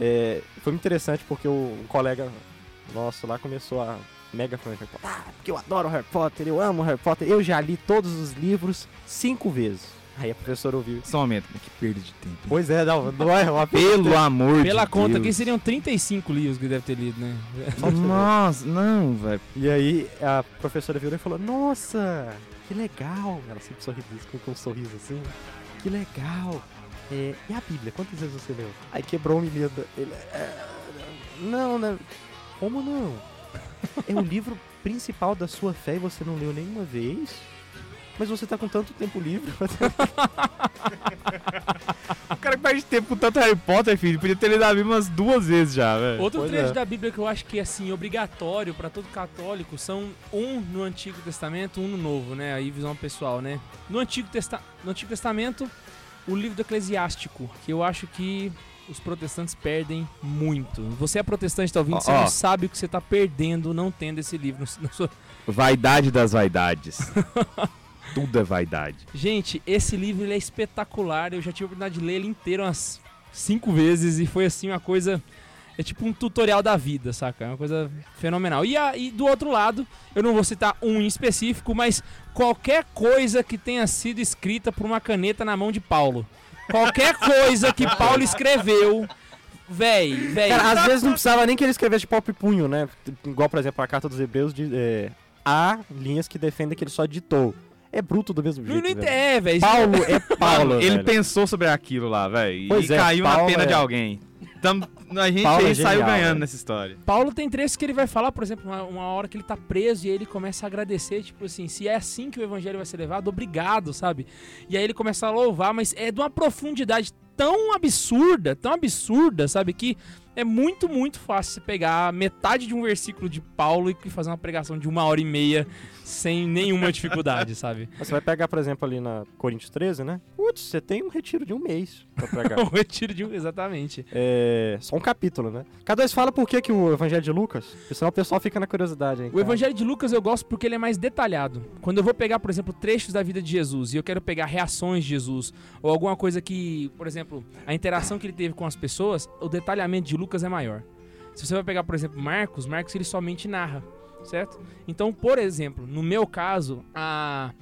É, foi muito interessante porque o, um colega nosso lá começou a mega fã de Harry Potter. Ah, porque eu adoro Harry Potter, eu amo Harry Potter. Eu já li todos os livros cinco vezes. Aí a professora ouviu. só um momento, que perda de tempo. Pois é, não, não é uma Pelo amor Pela de conta Deus. aqui seriam 35 livros que ele deve ter lido, né? Nossa, não, velho. E aí a professora virou e falou: Nossa, que legal! Ela sempre sorri com, com um sorriso assim. Que legal! É, e a Bíblia? Quantas vezes você leu? Aí quebrou o menino. Ele, "É, não, né? Como não? É o livro principal da sua fé e você não leu nenhuma vez? Mas você tá com tanto tempo livre. O cara que perde tempo com tanto Harry Potter, filho, podia ter lido a Bíblia umas duas vezes já, velho. Outro Pois trecho é. da Bíblia que eu acho que é assim obrigatório pra todo católico são um no Antigo Testamento, um no Novo, né? Aí visão pessoal, né? No Antigo, Testa no Antigo Testamento, o livro do Eclesiástico, que eu acho que os protestantes perdem muito. Você é protestante, tá ouvindo? Ó, Você não sabe o que você tá perdendo não tendo esse livro na sua Vaidade das vaidades. Tudo é vaidade. Gente, esse livro é espetacular. Eu já tive a oportunidade de ler ele inteiro umas cinco vezes e foi assim uma coisa. É tipo um tutorial da vida, saca? É uma coisa fenomenal. E, a- e do outro lado, eu não vou citar um em específico, mas qualquer coisa que tenha sido escrita por uma caneta na mão de Paulo. Qualquer coisa que Paulo escreveu, véi, véi. Cara, às vezes não precisava nem que ele escrevesse e punho, né? Igual, por exemplo, a carta dos Hebreus de, é, há linhas que defendem que ele só ditou. É bruto do mesmo não, jeito. não velho. é, véi. Paulo é Paulo. Mano, ele velho. pensou sobre aquilo lá, velho. E é, caiu na Paulo pena é- de alguém. Tam- a gente Paulo é aí saiu genial, ganhando né? nessa história. Paulo tem trechos que ele vai falar, por exemplo, uma, uma hora que ele tá preso e aí ele começa a agradecer, tipo assim, se é assim que o evangelho vai ser levado, obrigado, sabe? E aí ele começa a louvar, mas é de uma profundidade tão absurda, tão absurda, sabe? Que é muito, muito fácil você pegar metade de um versículo de Paulo e fazer uma pregação de uma hora e meia sem nenhuma dificuldade, sabe? Você vai pegar, por exemplo, ali na Coríntios 13, né? Putz, você tem um retiro de um mês pra pregar. O retiro de um. Exatamente. é só um capítulo, né? Cada dois fala por que, que o Evangelho de Lucas, senão o pessoal fica na curiosidade. Hein, O Evangelho de Lucas eu gosto porque ele é mais detalhado. Quando eu vou pegar, por exemplo, trechos da vida de Jesus e eu quero pegar reações de Jesus, ou alguma coisa que, por exemplo, a interação que ele teve com as pessoas, o detalhamento de Lucas é maior. Se você vai pegar, por exemplo, Marcos, Marcos ele somente narra, certo? Então, por exemplo, no meu caso, a...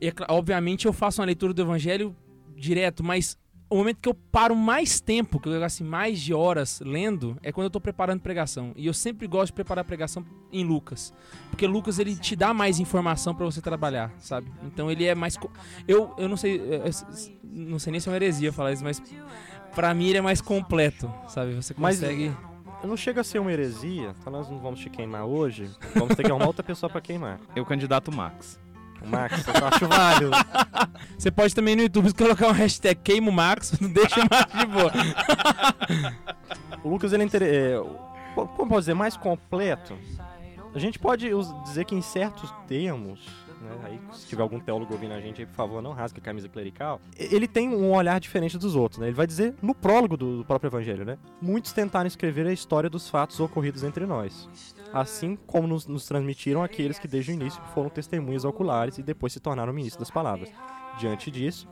é obviamente eu faço uma leitura do Evangelho direto, mas o momento que eu paro mais tempo, que eu assim, mais de horas lendo, é quando eu tô preparando pregação. E eu sempre gosto de preparar pregação em Lucas. Porque Lucas ele te dá mais informação pra você trabalhar, sabe? Então ele é mais eu eu não sei eu- não sei nem se é uma heresia falar isso, mas pra mim ele é mais completo, sabe? Você Mas- consegue Não chega a ser uma heresia, então nós não vamos te queimar hoje. Vamos ter que arrumar outra pessoa pra queimar. Eu candidato Max. O Max, eu acho válido. Você pode também no YouTube colocar um hashtag queima o Max, deixa o Max de boa. O Lucas, ele é, inter- é, como pode dizer, mais completo. A gente pode dizer que em certos termos, né, aí, se tiver algum teólogo ouvindo a gente aí, por favor, não rasgue a camisa clerical, ele tem um olhar diferente dos outros, né? Ele vai dizer no prólogo do, do próprio evangelho, né? Muitos tentaram escrever a história dos fatos ocorridos entre nós. Assim como nos, nos transmitiram aqueles que desde o início foram testemunhas oculares e depois se tornaram ministros das palavras. Diante disso,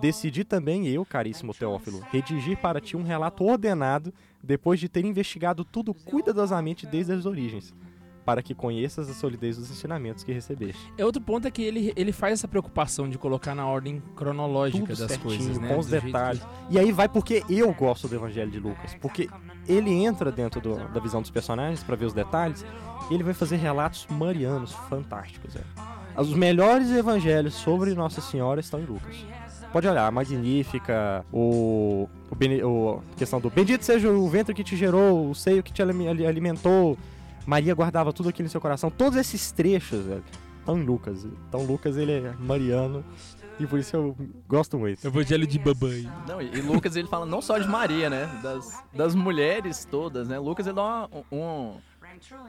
decidi também eu, caríssimo Teófilo, redigir para ti um relato ordenado depois de ter investigado tudo cuidadosamente desde as origens, para que conheças a solidez dos ensinamentos que recebeste. É outro ponto é que ele, ele faz essa preocupação de colocar na ordem cronológica Tudo das certinho, coisas, né? com os Do detalhes. que- E aí vai porque eu gosto do Evangelho de Lucas, porque ele entra dentro do- da visão dos personagens para ver os detalhes, e ele vai fazer relatos marianos fantásticos. É. Os melhores evangelhos sobre Nossa Senhora estão em Lucas. Pode olhar, a Magnífica, o, o, o- a questão do Bendito seja o ventre que te gerou, o seio que te alime- ali- alimentou, Maria guardava tudo aquilo em seu coração. Todos esses trechos velho, estão em Lucas. Então Lucas ele é mariano e por isso eu gosto muito. Evangelho de babai. Não, e, e Lucas ele fala não só de Maria, né? Das, das mulheres todas, né? Lucas ele dá uma- um,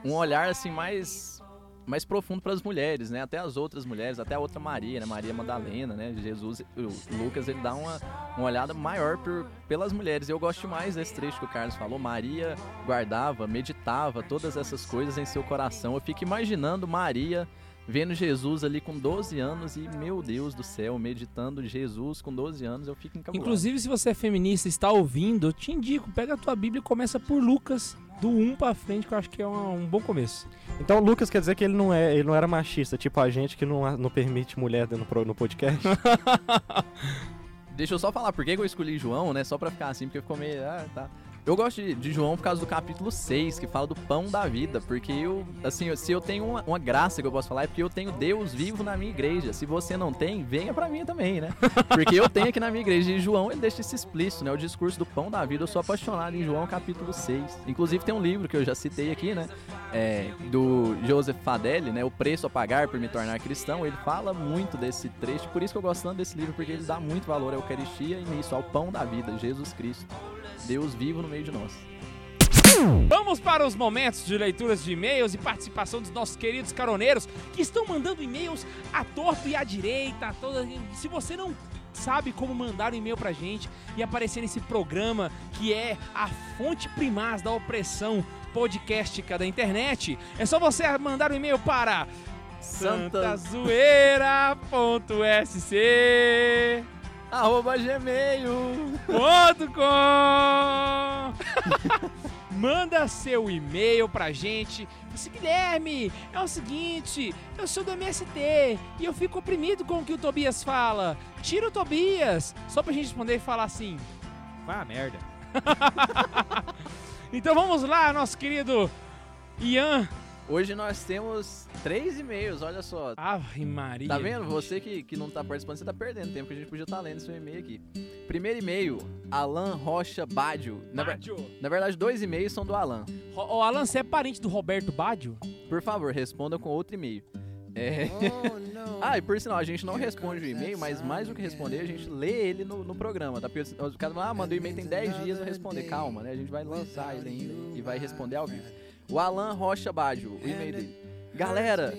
um olhar assim mais mais profundo para as mulheres, né? Até as outras mulheres, até a outra Maria, né? Maria Madalena, né? Jesus, o Lucas ele dá uma, uma olhada maior por, pelas mulheres. Eu gosto mais desse trecho que o Carlos falou. Maria guardava, meditava todas essas coisas em seu coração. Eu fico imaginando Maria vendo Jesus ali com 12 anos e, meu Deus do céu, meditando Jesus com 12 anos, eu fico encabulado. Inclusive, se você é feminista e está ouvindo, eu te indico, pega a tua Bíblia e começa por Lucas, do 1 pra frente, que eu acho que é um, um bom começo. Então o Lucas quer dizer que ele não é, ele não era machista, tipo a gente que não, não permite mulher no, pro- no podcast. Deixa eu só falar por que que eu escolhi João, né? Só pra ficar assim, porque ficou meio. Ah, tá. Eu gosto de, de João por causa do capítulo 6, que fala do pão da vida. Porque eu, assim, se eu tenho uma, uma graça que eu posso falar, é porque eu tenho Deus vivo na minha igreja. Se você não tem, venha pra mim também, né? Porque eu tenho aqui na minha igreja. E João, ele deixa isso explícito, né? O discurso do pão da vida. Eu sou apaixonado em João capítulo 6. Inclusive tem um livro que eu já citei aqui, né? É, do Joseph Fadelli, né? O preço a pagar por me tornar cristão. Ele fala muito desse trecho. Por isso que eu gosto tanto desse livro, porque ele dá muito valor à Eucaristia e nisso, ao pão da vida, Jesus Cristo. Deus vivo no meio de nós. Vamos para os momentos de leituras de e-mails e participação dos nossos queridos caroneiros que estão mandando e-mails à torto e à direita. a toda... Se você não sabe como mandar um e-mail pra gente e aparecer nesse programa que é a fonte primaz da opressão podcastica da internet, é só você mandar um e-mail para santazoeira.sc Arroba Gmail. Ponto com. Manda seu e-mail pra gente. Assim, Guilherme, é o seguinte, eu sou do MST e eu fico oprimido com o que o Tobias fala. Tira o Tobias. Só pra gente responder e falar assim. Vá merda. Então vamos lá, nosso querido Ian. Hoje nós temos três e-mails, olha só. Ave Maria. Tá vendo? Você que, que não tá participando, você tá perdendo tempo, que a gente podia estar lendo seu e-mail aqui. Primeiro e-mail, Alan Rocha Badio. Na, Badio. na verdade, dois e-mails são do Alan. Ô, ô, Alan, você é parente do Roberto Badio? Por favor, responda com outro e-mail. É... ah, e por sinal, a gente não responde o e-mail, mas mais do que responder, a gente lê ele no, no programa, tá? Porque o cara fala, ah, mandou e-mail tem 10 dias eu responder. Calma, né? A gente vai lançar ele ainda e vai responder ao vivo. O Alan Rocha Baggio, o e-mail dele. Galera,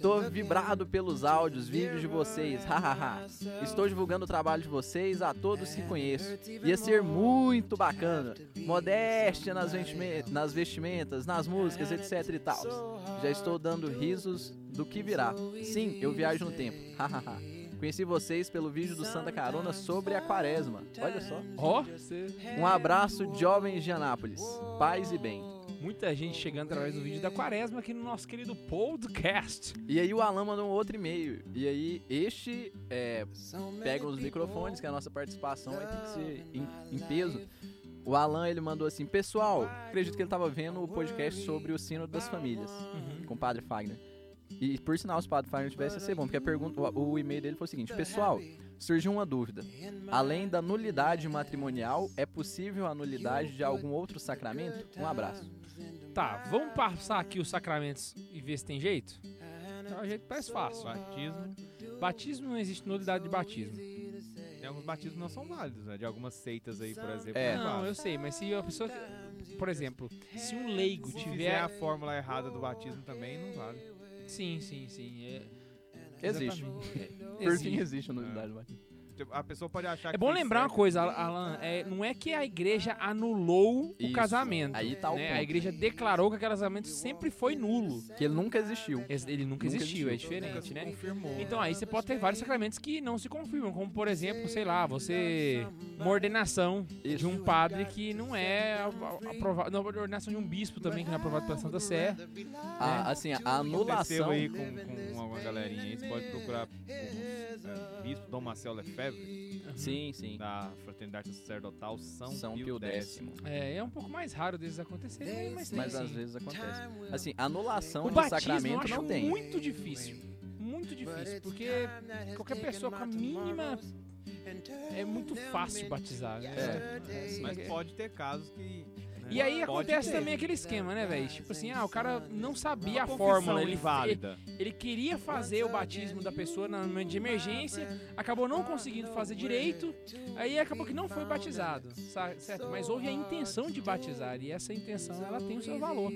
tô vibrado pelos áudios, vídeos de vocês, hahaha. Estou divulgando o trabalho de vocês a todos que conheço. Ia ser muito bacana. Modéstia nas, vestime- nas vestimentas, nas músicas, etc e tal. Já estou dando risos do que virá. Sim, eu viajo no tempo. Hahaha. Conheci vocês pelo vídeo do Santa Carona sobre a quaresma. Olha só. Ó, você- Um abraço, jovens de Anápolis. Paz e bem. Muita gente chegando através do vídeo da Quaresma aqui no nosso querido podcast. E aí o Alan mandou um outro e-mail. E aí este é, pega os microfones, que a nossa participação ter que ser em, em peso. O Alan ele mandou assim, pessoal, acredito que ele estava vendo o podcast sobre o sino das famílias, com o Padre Fagner. E por sinal, se o Padre Fagner tivesse ia ser bom, porque a pergunta, o, o e-mail dele foi o seguinte, pessoal, surgiu uma dúvida. Além da nulidade matrimonial, é possível a nulidade de algum outro sacramento? Um abraço. Tá, vamos passar aqui os sacramentos e ver se tem jeito? É o jeito parece fácil. Batismo. Batismo não existe nulidade de batismo. Tem alguns batismos não são válidos, né? De algumas seitas aí, por exemplo. É. não Não, vale. eu sei, mas se a pessoa. Por exemplo, se um leigo Se fizer tiver. a fórmula errada do batismo também, não vale. Sim, sim, sim. É... Existe. Exatamente. É, Por fim, existe. a nulidade do batismo. A pessoa pode achar É bom lembrar uma certo. coisa, Alan. É, não é que a igreja anulou o Isso, casamento. aí tá o né? ponto. A igreja declarou que aquele casamento sempre foi nulo. Que ele nunca existiu. Ele nunca, Nunca existiu, é existiu. diferente, Nunca né? confirmou. Então aí você pode ter vários sacramentos que não se confirmam, como por exemplo, sei lá, você uma ordenação de Isso. um padre que não é aprovado, não, a ordenação de um bispo também que não é aprovado pela Santa Sé. A, assim, a Aconteceu anulação. aí com, com alguma galerinha aí, você pode procurar o é, bispo Dom Marcel Lefebvre, Sim, sim. da Fraternidade Sacerdotal São, São Pio X. É, é um pouco mais raro desses acontecerem, mas tem Mas sim. às vezes acontece. Assim, anulação O de batismo eu sacramento acho não tem. muito difícil. Muito difícil, porque qualquer pessoa com a mínima é muito fácil batizar, né? É. Mas pode ter casos que. E aí pode acontece ter. também aquele esquema, né, velho? Tipo assim, ah, o cara não sabia Uma a fórmula, ele, inválida. ele queria fazer o batismo da pessoa no momento de emergência, acabou não conseguindo fazer direito, aí acabou que não foi batizado, certo? Mas houve a intenção de batizar e essa intenção ela tem o seu valor,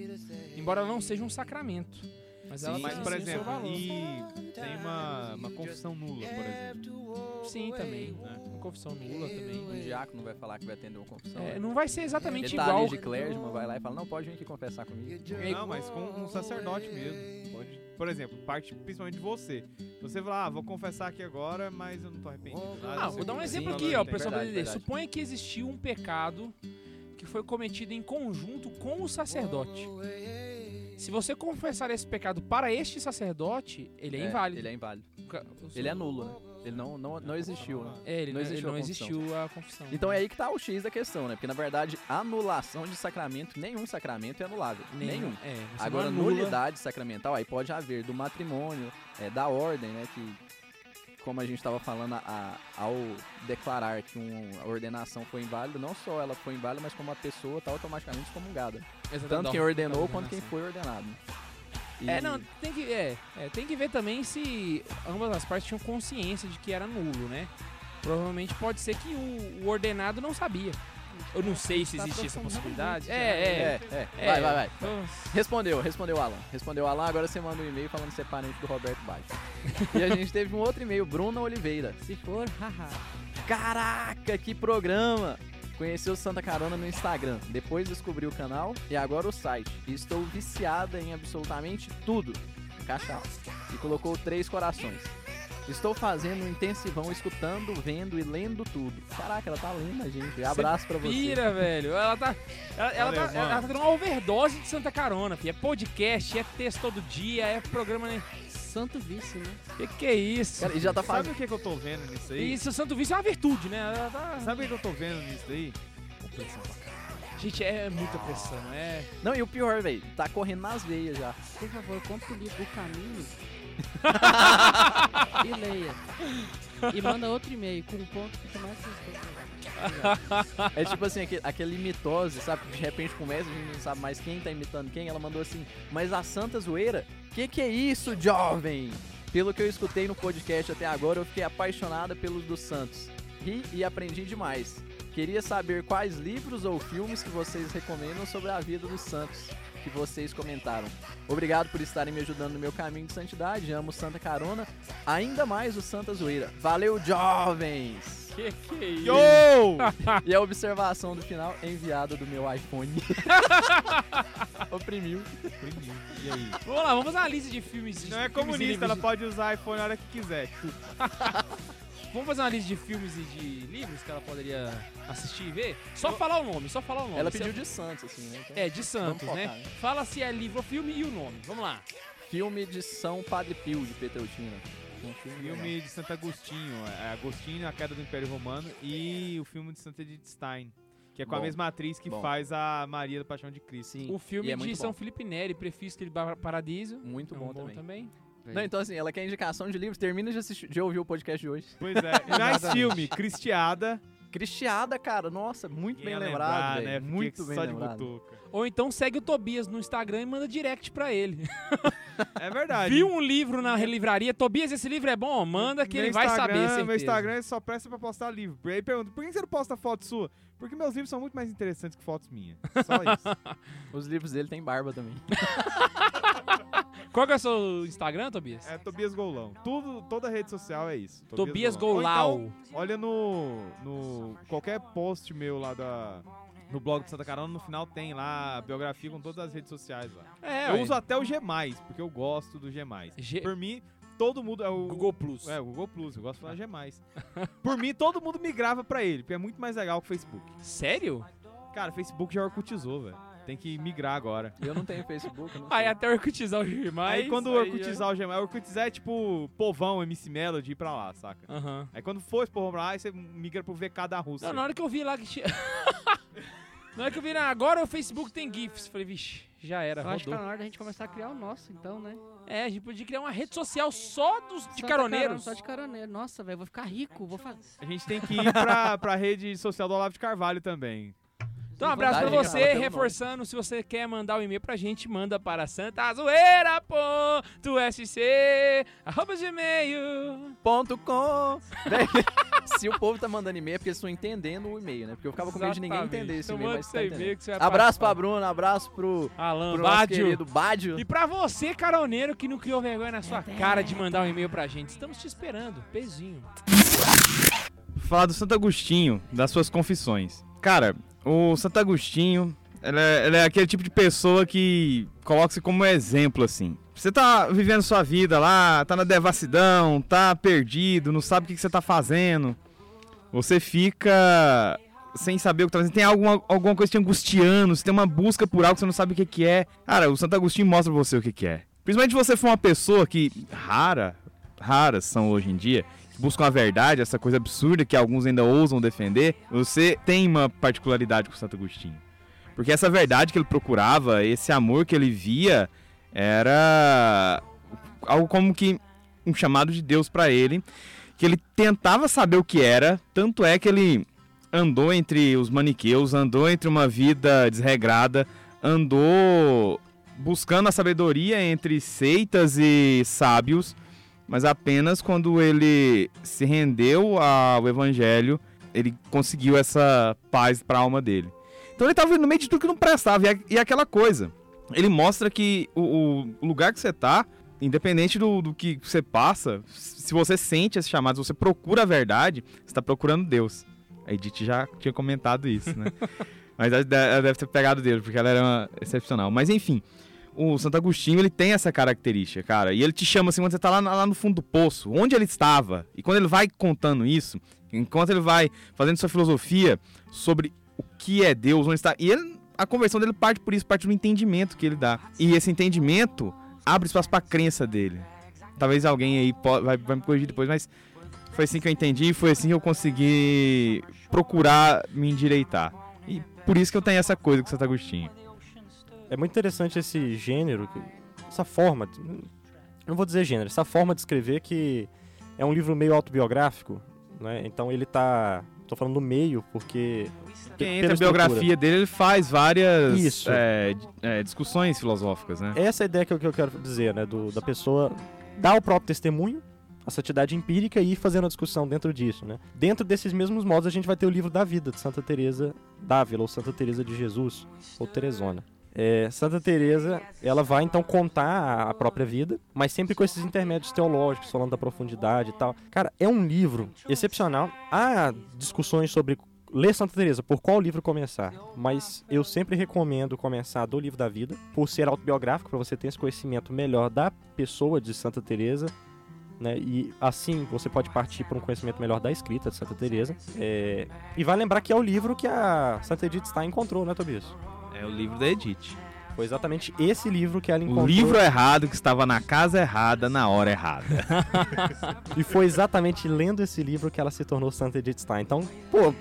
embora ela não seja um sacramento. Mas ela Sim, Mas, por sim o seu exemplo, valor. e tem uma, uma confissão nula, por exemplo. Sim, também. Né? Uma confissão nula também. Um diácono vai falar que vai atender uma confissão. É, né? não vai ser exatamente Ele tá igual. de clérigma, vai lá e fala, não, pode vir aqui confessar comigo. É Não, mas com um sacerdote mesmo. Pode, por exemplo, parte principalmente de você. Você fala, ah, vou confessar aqui agora, mas eu não tô arrependido. Ah, vou dar um exemplo aqui, ó, pessoal verdade, brasileiro. verdade. Suponha que existiu um pecado que foi cometido em conjunto com o sacerdote. Se você confessar esse pecado para este sacerdote, ele é, inválido. Ele é inválido. Ele é nulo, né? Ele não, não, não existiu, né? É, ele não não, existiu ele não a confissão. existiu a confissão. Então é aí que tá o X da questão, né? Porque na verdade, anulação de sacramento, nenhum sacramento é anulável. Nenhum. É, você Agora, nulidade sacramental, aí pode haver do matrimônio, é, da ordem, né? Que, como a gente estava falando, a- ao declarar que um- a ordenação foi inválida, não só ela foi inválida, mas como a pessoa está automaticamente excomungada. Exatamente. Tanto quem ordenou quanto quem foi ordenado. E- É, não, tem que, é, é, tem que ver também se ambas as partes tinham consciência de que era nulo, né? Provavelmente pode ser que o, o ordenado não sabia. Eu não sei se Tá existia essa aprofundando possibilidade. É, é. É, é, é. vai, vai, vai. Nossa. Respondeu, respondeu o Alan. Respondeu o Alan, agora você manda um e-mail falando que você é parente do Roberto Baixo. e a gente teve um outro e-mail, Bruna Oliveira. Se for, haha. Caraca, que programa! Conheci o Santa Carona no Instagram, depois descobri o canal e agora o site. E estou viciada em absolutamente tudo. Cachaça. E colocou três corações. Estou fazendo um intensivão, escutando, vendo e lendo tudo. Caraca, ela tá lendo a gente. Abraço pra você. Pira, velho. Ela tá. Ela, ela Olha, tá, ela tá tendo uma overdose de Santa Carona, filho. É podcast, é texto todo dia, é programa. Né? Santo vício, né? Que que é isso? Cara, e já tá Sabe fazendo. o que, que eu tô vendo nisso aí? Isso, o Santo Vício é uma virtude, né? Tá- Sabe o que, eu tô vendo nisso daí? Gente, é muita pressão, é. Não, e o pior, velho, tá correndo nas veias já. Por favor, compre o livro O Caminho e leia. E manda outro e-mail com um ponto que mais vocês É tipo assim, aquele, aquele mitose, sabe? De repente começa, a gente não sabe mais quem tá imitando quem. Ela mandou assim, mas a Santa Zoeira, que que é isso, jovem? Pelo que eu escutei no podcast até agora, eu fiquei apaixonada pelos dos Santos. Ri e aprendi demais. Queria saber quais livros ou filmes que vocês recomendam sobre a vida dos Santos que vocês comentaram. Obrigado por estarem me ajudando no meu caminho de santidade. Amo Santa Carona, ainda mais o Santa Zoeira. Valeu, jovens! Que que é isso? Yo! E a observação do final é enviada do meu iPhone. Oprimiu. E aí? Vamos lá, vamos fazer uma lista de filmes. de Não é filmes comunista, ela de- pode usar iPhone a hora que quiser. Vamos fazer uma lista de filmes e de livros que ela poderia assistir e ver? Só falar o nome, só falar o nome. Ela pediu de Santos, assim, né? Então, É, de Santos, Vamos né? focar, né? Fala se é livro ou filme e o nome. Vamos lá. Filme de São Padre Pio, de Petreutina. Um filme. Filme de Santo Agostinho, é Agostinho, a queda do Império Romano e o filme de Santa Edith Stein, que é com a Bom, mesma atriz que bom. faz a Maria da Paixão de Cristo. Sim, O filme é de São bom. Felipe Neri, Prefisco de Paradiso. Muito É um bom, também. Não, então assim, ela quer indicação de livros, termina de, assistir, de ouvir o podcast de hoje. Pois é. E mais filme, Cristiada. Cristiada, cara, nossa, muito bem Ia lembrado, lembrar, né? Muito bem só de lembrado. butuca. Ou então segue o Tobias no Instagram e manda direct pra ele. É verdade. Viu um livro na livraria? Tobias, esse livro é bom? Manda que Meu ele vai Instagram- saber, certeza. Meu Instagram só presta pra postar livro. Aí pergunta, por que você não posta foto sua? Porque meus livros são muito mais interessantes que fotos minhas. Só isso. Os livros dele tem barba também. Qual que é o seu Instagram, Tobias? É Tobias Golão. Tudo, toda rede social é isso. Tobias Golão. Ou Golau. então, olha no, no qualquer post meu lá da no blog do Santa Carona, no final tem lá a biografia com todas as redes sociais lá. É, eu ué. uso até o G+, porque eu gosto do G+. G- Por mim, todo mundo é o Google Plus. É, o Google Plus, eu gosto de falar G+. Por mim, todo mundo migrava pra ele, porque é muito mais legal que o Facebook. Sério? Cara, Facebook já orcutizou, velho. Tem que migrar agora. Eu não tenho Facebook, não Aí até orcutizar o G+. Aí quando orcutizar o G+, o orcutizar é tipo povão, MC Melody ir pra lá, saca? Aham. Aí quando for esse povão pra lá, aí você migra pro VK da Rússia. Não, na hora que eu vi lá que tinha... na hora que eu vi, lá, agora o Facebook tem GIFs. Falei, vixe, já era, Eu acho que tá rodou. na hora da gente começar a criar o nosso, então, né? É, a gente podia criar uma rede social só dos, de Santa caroneiros. Carona, Só de caroneiro. Nossa, velho, vou ficar rico, vou fazer. A gente tem que ir pra, pra rede social do Olavo de Carvalho também. Então, um abraço pra Verdade, você, fala reforçando, se você quer mandar o e-mail pra gente, manda para santazoeira.sc arroba gmail. Ponto com. Véi, Se o povo tá mandando e-mail é porque eles estão entendendo o e-mail, né? Porque eu ficava com medo de ninguém entender esse Então e-mail, mas tá seu entendendo. e-mail que você vai Abraço participar. pra Bruno, abraço pro, Alan pro nosso Bádio. querido Bádio. E pra você, caroneiro, que não criou vergonha na sua cara de mandar um e-mail pra gente, estamos te esperando. Beijinho. Falar do Santo Agostinho, das suas confissões. Cara, o Santo Agostinho, é, é aquele tipo de pessoa que coloca-se como exemplo, assim. Você tá vivendo sua vida lá, tá na devassidão, tá perdido, não sabe o que, que você tá fazendo. Você fica sem saber o que tá fazendo. Tem alguma, alguma coisa te angustiando, você tem uma busca por algo que você não sabe o que, que é. Cara, o Santo Agostinho mostra pra você o que, que é. Principalmente se você for uma pessoa que, rara, raras são hoje em dia, buscam a verdade, essa coisa absurda que alguns ainda ousam defender, você tem uma particularidade com Santo Agostinho. Porque essa verdade que ele procurava, esse amor que ele via, era algo como que um chamado de Deus pra ele, que ele tentava saber o que era, tanto é que ele andou entre os maniqueus, andou entre uma vida desregrada, andou buscando a sabedoria entre seitas e sábios, mas apenas quando ele se rendeu ao evangelho, ele conseguiu essa paz para a alma dele. Então ele estava no meio de tudo que não prestava, e aquela coisa. Ele mostra que o, o lugar que você tá, independente do, do que você passa, se você sente esse chamado, se você procura a verdade, você está procurando Deus. A Edith já tinha comentado isso, né? Mas ela de- ela deve ter pegado dele, porque ela era excepcional. Mas enfim, o Santo Agostinho, ele tem essa característica, cara. E ele te chama assim, quando você tá lá, lá no fundo do poço, onde ele estava. E quando ele vai contando isso, enquanto ele vai fazendo sua filosofia sobre o que é Deus, onde está. E ele, a conversão dele parte por isso, parte do entendimento que ele dá. E esse entendimento abre espaço pra crença dele. Talvez alguém aí po- vai, vai me corrigir depois, mas foi assim que eu entendi, foi assim que eu consegui procurar me endireitar. E por isso que eu tenho essa coisa com Santo Agostinho. É muito interessante esse gênero, essa forma, não vou dizer gênero, essa forma de escrever que é um livro meio autobiográfico, né? Então ele tá Tô falando do meio, porque. Quem pela entra a estrutura. biografia dele, ele faz várias é, é, discussões filosóficas, né? Essa é a ideia que eu, que eu quero dizer, né? Do, da pessoa dar o próprio testemunho, a santidade empírica e ir fazendo a discussão dentro disso, né? Dentro desses mesmos modos, a gente vai ter o livro da vida de Santa Teresa d'Ávila, ou Santa Teresa de Jesus, ou Teresona. É, Santa Teresa, ela vai então contar a própria vida, mas sempre com esses intermédios teológicos, falando da profundidade e tal. Cara, é um livro excepcional. Há discussões sobre ler Santa Teresa, por qual livro começar, mas eu sempre recomendo começar do livro da vida, por ser autobiográfico, para você ter esse conhecimento melhor da pessoa de Santa Teresa. Né? E assim você pode partir para um conhecimento melhor da escrita de Santa Teresa. É, E vai lembrar que é o livro que a Santa Edith Stein encontrou, né, Tobias? É o livro da Edith. Foi exatamente esse livro que ela encontrou. O livro errado que estava na casa errada, na hora errada. E foi exatamente lendo esse livro que ela se tornou Santa Edith Stein. Então, pô,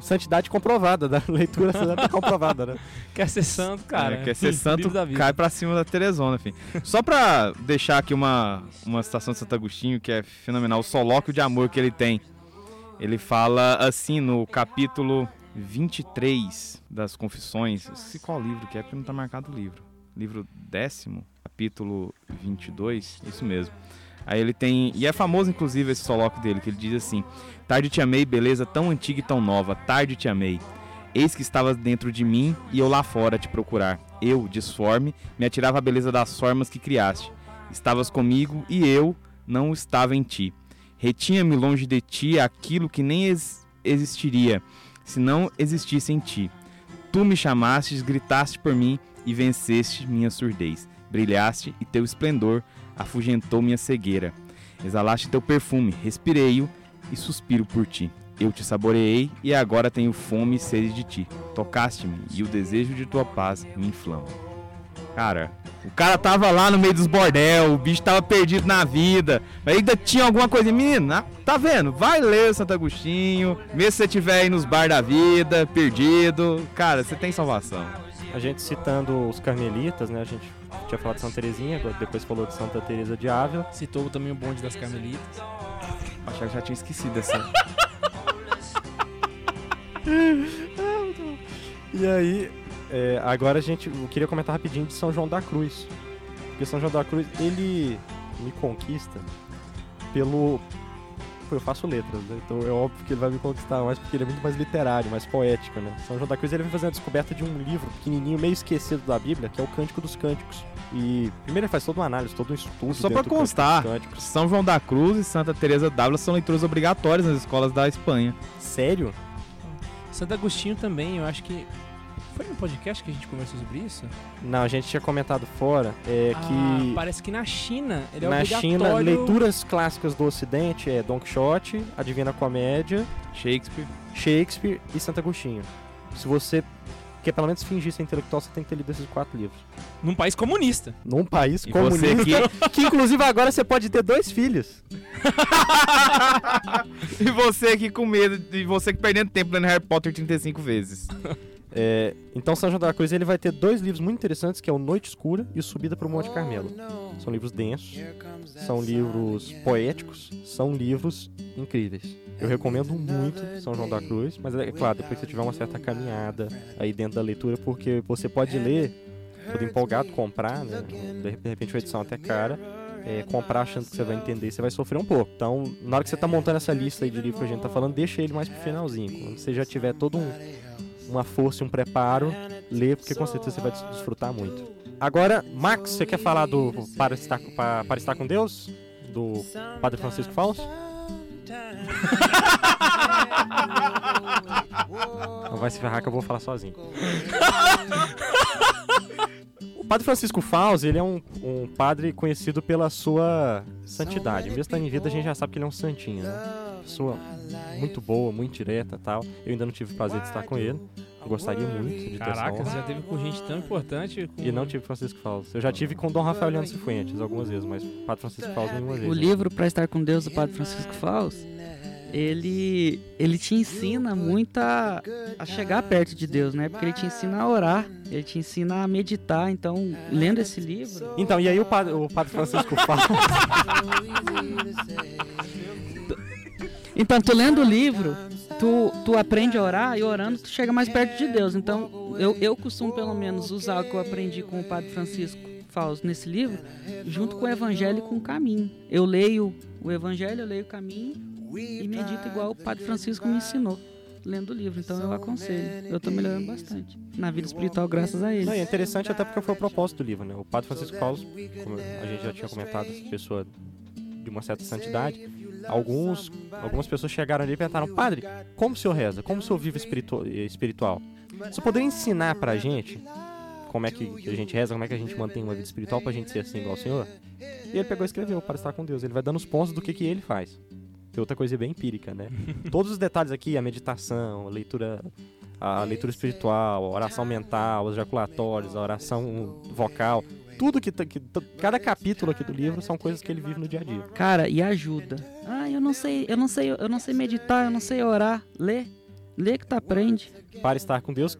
santidade comprovada, da leitura santa comprovada, né? Quer ser santo, cara. É, quer ser santo, Livro da vida. cai pra cima da Teresona, enfim. Só pra deixar aqui uma, uma citação de Santo Agostinho, que é fenomenal, o solóquio de amor que ele tem. Ele fala assim no capítulo 23 das Confissões. Eu esqueci qual livro que é, porque não tá marcado o livro. Livro décimo, capítulo 22, isso mesmo. Aí ele tem. E é famoso, inclusive, esse solóquio dele, que ele diz assim: Tarde te amei, beleza tão antiga e tão nova, tarde te amei. Eis que estavas dentro de mim e eu lá fora te procurar. Eu, disforme, me atirava a beleza das formas que criaste. Estavas comigo e eu não estava em ti. Retinha-me longe de ti aquilo que nem ex- existiria se não existisse em ti. Tu me chamastes, gritaste por mim e venceste minha surdez. Brilhaste e teu esplendor afugentou minha cegueira. Exalaste teu perfume, respirei-o e suspiro por ti. Eu te saboreei e agora tenho fome e sede de ti. Tocaste-me e o desejo de tua paz me inflama. Cara, o cara tava lá no meio dos bordel, o bicho tava perdido na vida. Ainda tinha alguma coisa. Menino, ah, tá vendo? Vai ler Santo Agostinho. Mesmo se você tiver aí nos bar da vida, perdido. Cara, você tem salvação. A gente citando os carmelitas, né? A gente tinha falado de Santa Teresinha, agora depois falou de Santa Teresa de Ávila. Citou também o bonde das Carmelitas. Achava que eu já tinha esquecido dessa. E aí, é, agora a gente, eu queria comentar rapidinho de São João da Cruz. Porque São João da Cruz, ele me conquista pelo... Pô, eu faço letras, né? Então é óbvio que ele vai me conquistar mais porque ele é muito mais literário, mais poético, né? São João da Cruz, ele vai fazer a descoberta de um livro pequenininho, meio esquecido da Bíblia, que é o Cântico dos Cânticos. E primeiro ele faz toda uma análise, todo um estudo Só dos constar. São João da Cruz e Santa Teresa d'Ávila são leituras obrigatórias nas escolas da Espanha. Sério? Santo Agostinho também, eu acho que. Foi no podcast que a gente conversou sobre isso? Não, a gente tinha comentado fora é, Ah, que parece que na China ele é na obrigatório. China, leituras clássicas do Ocidente é Don Quixote, A Divina Comédia, Shakespeare. Shakespeare e Santo Agostinho. Se você quer pelo menos fingir ser intelectual, você tem que ter lido esses quatro livros. Num país comunista. Num país E comunista, você que inclusive agora você pode ter dois filhos. E você aqui com medo, e você que perdendo tempo lendo Harry Potter 35 vezes. É, então São João da Cruz ele vai ter dois livros muito interessantes, que é o Noite Escura e o Subida para o Monte Carmelo. São livros densos, são livros poéticos, são livros incríveis. Eu recomendo muito São João da Cruz, mas é claro, depois que você tiver uma certa caminhada aí dentro da leitura, porque você pode ler, todo empolgado, comprar, né? De repente uma edição até cara, é, comprar achando que você vai entender, você vai sofrer um pouco. Então, na hora que você tá montando essa lista aí de livros que a gente tá falando, deixa ele mais pro finalzinho. Quando você já tiver todo um, uma força e um preparo, lê, porque com certeza você vai des- desfrutar muito. Agora, Max, você quer falar do Para Estar, Pa- para estar com Deus? Do Padre Francisco Fausto? Não vai se ferrar que eu vou falar sozinho. O Padre Francisco Fausto, ele é um, um padre conhecido pela sua santidade. Mesmo estando em vida, a gente já sabe que ele é um santinho, né? Pessoa muito boa, muito direta e tal. Eu ainda não tive o prazer de estar com ele. Eu gostaria muito de ter Caraca, você já teve com gente tão importante. com- E não tive Francisco Fausto. Eu já tive com Dom Rafael Leandro Cifuentes algumas vezes, mas Padre Francisco Fausto nenhuma vez. O livro Pra Estar com Deus do Padre Francisco Fausto, ele, ele te ensina muito a, a chegar perto de Deus, né? Porque ele te ensina a orar, ele te ensina a meditar. Então, lendo esse livro, Então, e aí o Padre, o padre Francisco Fausto... Então, tu lendo o livro, tu, tu aprende a orar e orando tu chega mais perto de Deus. Então, eu, eu costumo pelo menos usar o que eu aprendi com o Padre Francisco Fausto nesse livro, junto com o Evangelho e com o Caminho. Eu leio o Evangelho, eu leio o Caminho e medito igual o Padre Francisco me ensinou. Lendo o livro, então eu aconselho. Eu tô melhorando bastante na vida espiritual, graças a ele. Não, é interessante até porque foi o propósito do livro, né? O Padre Francisco Paulo, como a gente já tinha comentado, pessoa de uma certa santidade, alguns, algumas pessoas chegaram ali e perguntaram, Padre, como o senhor reza? Como o senhor vive espiritu- espiritual? Você poderia ensinar pra gente como é que que a gente reza, como é que a gente mantém uma vida espiritual pra gente ser assim igual o senhor? E ele pegou e escreveu para estar com Deus. Ele vai dando os pontos do que, que ele faz. Tem outra coisa bem empírica, né? Todos os detalhes aqui, a meditação, a leitura, a leitura espiritual, a oração mental, os ejaculatórios, a oração vocal, tudo que, tá- que tá- cada capítulo aqui do livro são coisas que ele vive no dia a dia. Cara, e ajuda. Ah, eu não sei, eu não sei, eu não sei meditar, eu não sei orar. Lê. Lê que tu aprende. Para estar com Deus,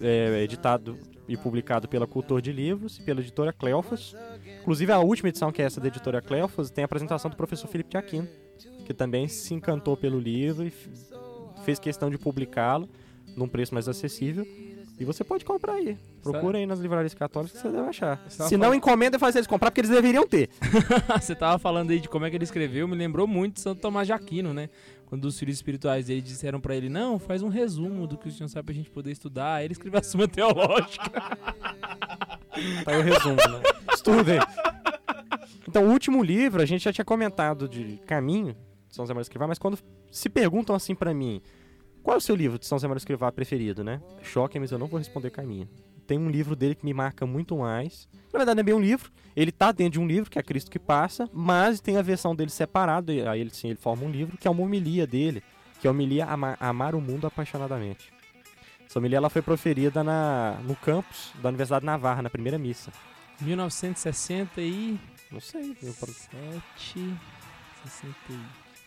é editado e publicado pela Cultor de Livros e pela editora Cleofas. Inclusive a última edição, que é essa da editora Cleofas, tem a apresentação do professor Felipe de Aquino, que também se encantou pelo livro e fez questão de publicá-lo num preço mais acessível. E você pode comprar aí. Procura aí nas livrarias católicas que você deve achar. Se não, encomenda e faz eles comprar, porque eles deveriam ter. Você tava falando aí de como é que ele escreveu, me lembrou muito de Santo Tomás de Aquino, né? Quando os filhos espirituais dele disseram pra ele, não, faz um resumo do que o senhor sabe pra gente poder estudar. Aí ele escreveu a Suma Teológica. Tá aí o resumo, né? Estudem. Então, o último livro, a gente já tinha comentado de Caminho, de São José Maria Escrivá, mas quando se perguntam assim pra mim, qual é o seu livro de São José Maria Escrivá preferido, né? Choque, mas eu não vou responder Caminho. Tem um livro dele que me marca muito mais. Na verdade, não é bem um livro. Ele tá dentro de um livro, que é Cristo que Passa, mas tem a versão dele separado, e aí ele sim, ele forma um livro, que é uma homilia dele, que é a homilia Ama- Amar o Mundo Apaixonadamente. Essa homilia ela foi proferida na, no campus da Universidade de Navarra, na primeira missa. 1967. Não sei. eu- 61.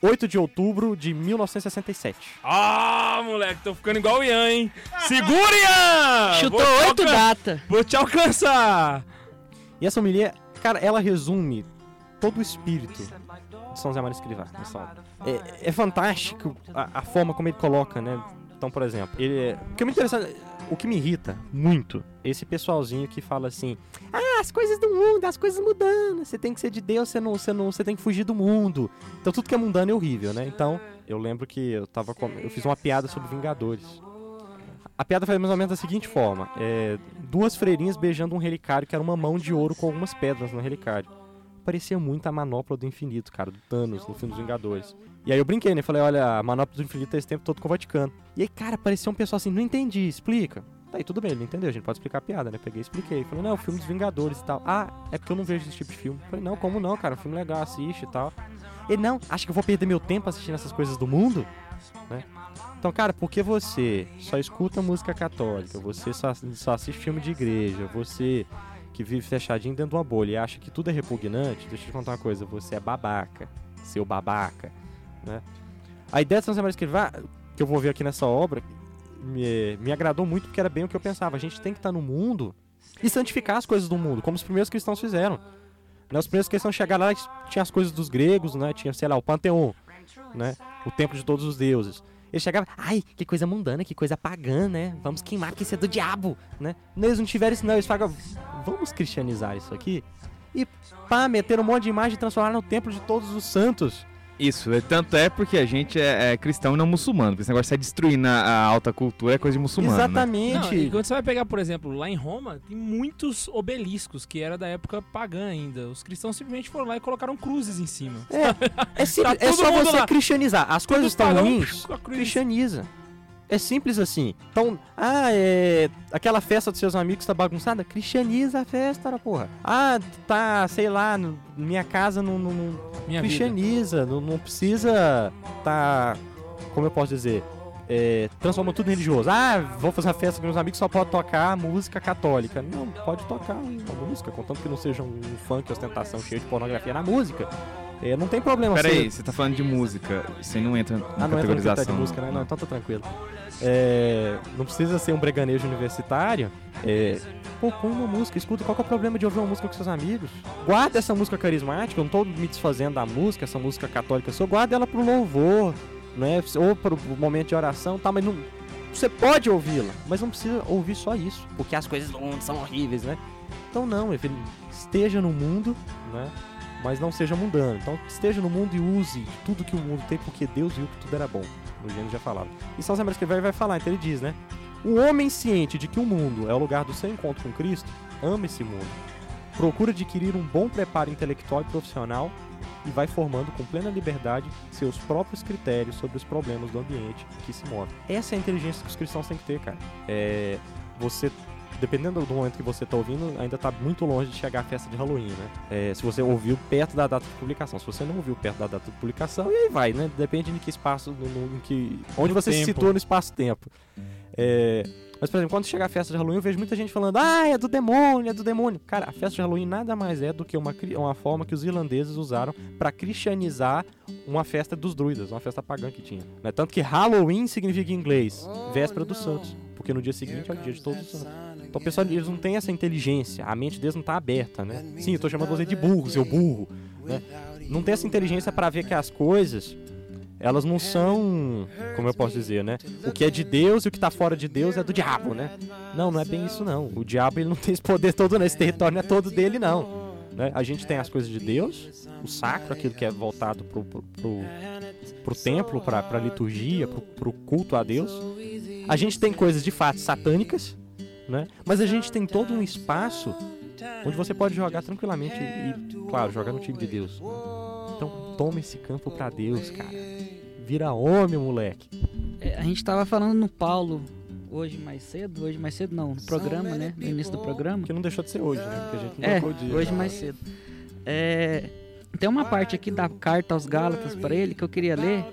8 de outubro de 1967. Ah, moleque, tô ficando igual o Ian, hein? Segura, Ian! Chutou oito data. Vou te alcançar! E essa homilia, cara, ela resume todo o espírito de São José Maria Escrivá. nessa obra. É, é fantástico a, a forma como ele coloca, né? Então, por exemplo, ele é... O que é muito interessante... O que me irrita muito, esse pessoalzinho que fala assim: Ah, as coisas do mundo, as coisas mudando. Você tem que ser de Deus, você não, você não, você tem que fugir do mundo. Então tudo que é mundano é horrível, né? Então, eu lembro que eu tava com... eu fiz uma piada sobre Vingadores. A piada foi mais ou menos da seguinte forma: é, duas freirinhas beijando um relicário que era uma mão de ouro com algumas pedras no relicário. Parecia muito a manopla do infinito, cara, do Thanos no filme dos Vingadores. E aí eu brinquei, né? Falei, olha, a manopla do infinito é esse tempo todo com o Vaticano. E aí, cara, parecia um pessoal assim, não entendi, explica. Tá aí, tudo bem, ele entendeu, a gente pode explicar a piada, né? Peguei e expliquei. Falei, não, o filme dos Vingadores e tal. Ah, é porque eu não vejo esse tipo de filme. Falei, não, como não, cara? Um filme legal, assiste e tal. Ele, não, acha que eu vou perder meu tempo assistindo essas coisas do mundo? Né? Então, cara, porque você só escuta música católica, você só, só assiste filme de igreja, você que vive fechadinho dentro de uma bolha e acha que tudo é repugnante, deixa eu te contar uma coisa, você é babaca, seu babaca, né? A ideia de São José Maria Escrivá, que eu vou ver aqui nessa obra, me, me agradou muito porque era bem o que eu pensava. A gente tem que estar no mundo e santificar as coisas do mundo, como os primeiros cristãos fizeram. Né? Os primeiros cristãos chegaram lá tinha as coisas dos gregos, né? Tinha, sei lá, o Panteão, né? O templo de todos os deuses. Eles chegavam, ai, que coisa mundana, que coisa pagã, né? Vamos queimar porque isso é do diabo, né? Eles não tiveram isso, não. Eles falaram, vamos cristianizar isso aqui. E pá, meteram um monte de imagem e transformaram no templo de todos os santos. Isso, é, tanto é porque a gente é, é cristão e não muçulmano. Porque esse negócio de sair destruindo a, a alta cultura é coisa de muçulmano. né? Exatamente. Não, e quando você vai pegar, por exemplo, lá em Roma, tem muitos obeliscos que era da época pagã ainda. Os cristãos simplesmente foram lá e colocaram cruzes em cima. É, simples, Tá é só você lá. cristianizar. As coisas estão ruins, cristianiza. É simples assim. Então, ah, é. Aquela festa dos seus amigos tá bagunçada? Cristianiza a festa, porra. Ah, tá, sei lá, no- minha casa não. não- não- Minha cristianiza, não, não precisa tá. Como eu posso dizer? É, transforma tudo em religioso. Ah, vou fazer uma festa com meus amigos, só pode tocar música católica. Não, pode tocar uma música, contanto que não seja um funk ostentação cheio de pornografia na música. É, não tem problema. Pera você- aí, você tá falando de música, você não entra na ah, não categorização. de música, né? Não, então tá tranquilo. É, não precisa ser um breganejo universitário. É, pô, põe uma música, escuta. Qual que é o problema de ouvir uma música com seus amigos? Guarda essa música carismática, eu não tô me desfazendo da música, essa música católica sua. Guarda ela pro louvor, né? Ou para o momento de oração, tá, mas não, você pode ouvi-la, mas não precisa ouvir só isso, porque as coisas do mundo são horríveis, né? Então não, esteja no mundo, né? Mas não seja mundano. Então esteja no mundo e use tudo que o mundo tem, porque Deus viu que tudo era bom. O Gênesis já falava. E São Zé que vai, vai falar, então ele diz, né? O homem ciente de que o mundo é o lugar do seu encontro com Cristo, ama esse mundo. Procura adquirir um bom preparo intelectual e profissional e vai formando com plena liberdade seus próprios critérios sobre os problemas do ambiente que se move. Essa é a inteligência que os cristãos têm que ter, cara. É, você dependendo do momento que você está ouvindo, ainda está muito longe de chegar à festa de Halloween, né? É, se você ouviu perto da data de publicação. Se você não ouviu perto da data de publicação, e aí vai, né? Depende de que espaço, no, no, em que, onde você tempo. se situa no espaço-tempo. É, mas, por exemplo, quando chegar a festa de Halloween, eu vejo muita gente falando, ah, é do demônio, é do demônio. Cara, a festa de Halloween nada mais é do que uma, uma forma que os irlandeses usaram para cristianizar uma festa dos druidas, uma festa pagã que tinha. né? Tanto que Halloween significa em inglês véspera dos santos, porque no dia seguinte é o dia de todos os santos. Então, o pessoal, eles não têm essa inteligência, a mente deles não tá aberta, né? Sim, eu tô chamando você de burro, seu burro, né? Não tem essa inteligência para ver que as coisas elas não são, como eu posso dizer, né? O que é de Deus e o que tá fora de Deus é do diabo, né? Não, não é bem isso não. O diabo ele não tem esse poder todo, né? Esse território não é todo dele, não. Né? A gente tem as coisas de Deus, o sacro, aquilo que é voltado pro, pro, pro, pro templo, pra, pra liturgia, pro, pro culto a Deus. A gente tem coisas de fato satânicas, né? Mas a gente tem todo um espaço onde você pode jogar tranquilamente e, claro, jogar no time de Deus. Então toma esse campo pra Deus, cara. Vira homem, moleque. É, a gente tava falando no Paulo hoje mais cedo, hoje mais cedo não, no programa, né? No início do programa. Que não deixou de ser hoje, né? Porque a gente não É, trocou o dia. hoje mais cedo. É, tem uma parte aqui da carta aos Gálatas para ele que eu queria ler,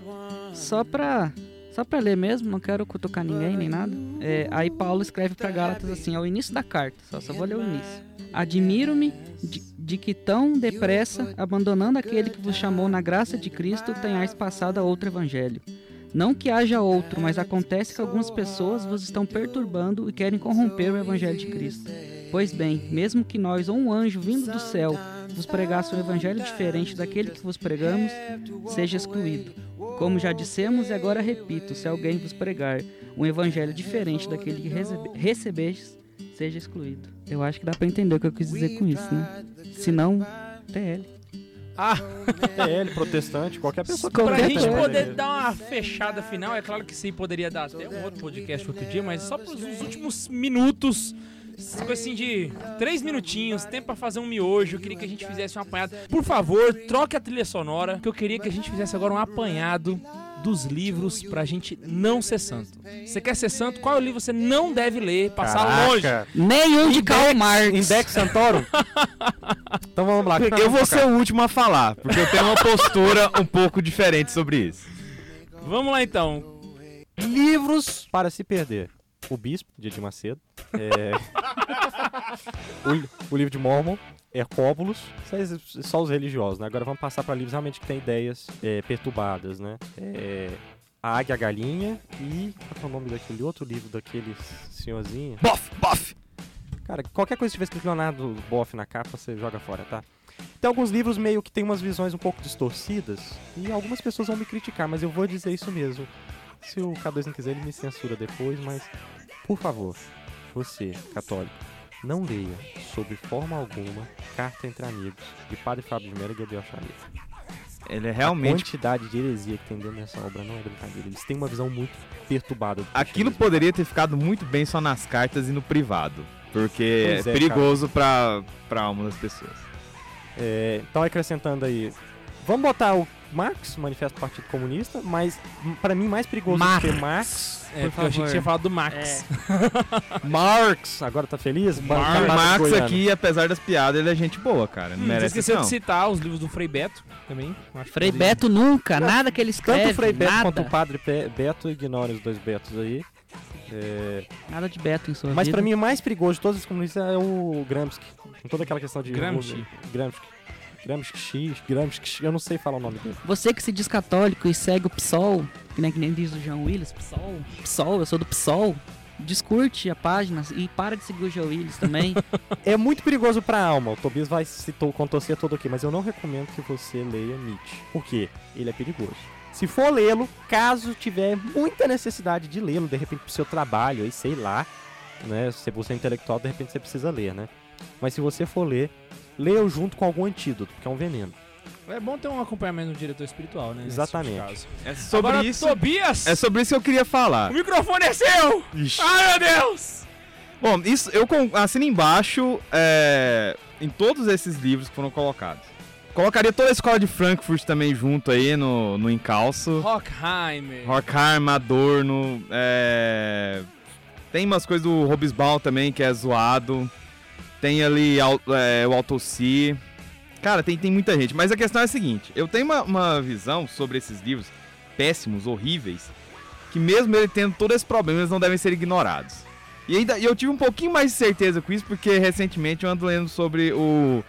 só pra, só pra ler mesmo, não quero cutucar ninguém nem nada. É, aí Paulo escreve para Gálatas assim, ao início da carta, só, só vou ler o início. Admiro-me de, de que tão depressa, abandonando aquele que vos chamou na graça de Cristo, tenhais passado a outro evangelho. Não que haja outro, mas acontece que algumas pessoas vos estão perturbando e querem corromper o evangelho de Cristo. Pois bem, mesmo que nós ou um anjo vindo do céu vos pregasse um evangelho diferente daquele que vos pregamos, seja excluído. Como já dissemos e agora repito, se alguém vos pregar um evangelho diferente daquele que recebe, recebestes, seja excluído. Eu acho que dá pra entender o que eu quis dizer com isso, né? Se não, TL. Ah, TL, protestante, qualquer pessoa que pra gente coisa. poder dar uma fechada final, é claro que sim, poderia dar até um outro podcast outro dia, mas só pros os últimos minutos, coisa assim de três minutinhos, tempo pra fazer um miojo, eu queria que a gente fizesse um apanhado. Por favor, troque a trilha sonora, que eu queria que a gente fizesse agora um apanhado dos livros pra gente não ser santo. Você quer ser santo? Qual é o livro você não deve ler, passar longe? Caraca. Nenhum de Karl Marx. Index Santorum? então vamos lá. Eu vou ser o último a falar, porque eu tenho uma postura um pouco diferente sobre isso. Vamos lá então. Livros para se perder. O Bispo, de Edir Macedo. É... o, o livro de Mormon. Hercóbulos. Só, só os religiosos, né? Agora vamos passar para livros realmente que tem ideias é, perturbadas, né? É, a Águia a Galinha e... Qual é o nome daquele outro livro daquele senhorzinho? Bof, bof! Cara, qualquer coisa que tiver escrito Leonardo Boff na capa, você joga fora, tá? Tem alguns livros meio que tem umas visões um pouco distorcidas e algumas pessoas vão me criticar, mas eu vou dizer isso mesmo. Se o K2 não quiser, ele me censura depois, mas por favor, você, católico, não leia, sob forma alguma, Carta entre Amigos, de Padre Fábio de Mello e Gabriel Xavier. Ele é A realmente. quantidade de heresia que tem dentro dessa obra não é brincadeira. Eles têm uma visão muito perturbada do Aquilo poderia ter ficado muito bem só nas cartas e no privado. Porque Pois é, é, perigoso pra, pra alma das pessoas. É, então, acrescentando aí, vamos botar o Marx, Manifesto do Partido Comunista, mas pra mim mais perigoso do que Marx. É, porque eu achei que tinha falado do Max. Marx, agora tá feliz? O Camada Marx goiana. aqui, apesar das piadas, ele é gente boa, cara. Não Hum, você merece esqueceu não. de citar os livros do Frei Beto também. Frei Beto nunca, nada que ele Tanto escreve, o Frei Beto nada. quanto o Padre Pe- Beto, ignore os dois Betos aí. É, Nada de Beto em sua mas vida. pra mim o mais perigoso de todos os comunistas é o Gramsci. Com toda aquela questão de... Gramsci. Gramsci. Gramsci, Gramsci, eu não sei falar o nome dele. Você que se diz católico e segue o PSOL, que nem, que nem diz o João Willis, PSOL, PSOL, eu sou do PSOL, descurte a página e para de seguir o João Willis também. É muito perigoso pra alma. O Tobias vai citou contorcer todo aqui, mas eu não recomendo que você leia Nietzsche. Por quê? Ele é perigoso. Se for lê-lo, caso tiver muita necessidade de lê-lo, de repente pro seu trabalho, aí sei lá, né? Se você é intelectual, de repente você precisa ler, né? Mas se você for ler, leia junto com algum antídoto, que é um veneno. É bom ter um acompanhamento do diretor espiritual, né? nesse Exatamente. tipo. É sobre Agora, isso. Tobias! É sobre isso que eu queria falar. O microfone é seu! Ixi. Ai, meu Deus! Bom, isso eu assino embaixo é, em todos esses livros que foram colocados. Colocaria toda a escola de Frankfurt também junto aí no, no encalço. Rockheimer. Horkheimer, Adorno, é... tem umas coisas do Robesbal também que é zoado. Tem ali Al- é, o Autossi. Cara, tem, tem muita gente. Mas a questão é a seguinte: eu tenho uma, uma visão sobre esses livros péssimos, horríveis, que mesmo ele tendo todo esse problema, eles não devem ser ignorados. E ainda eu tive um pouquinho mais de certeza com isso, porque recentemente eu ando lendo sobre o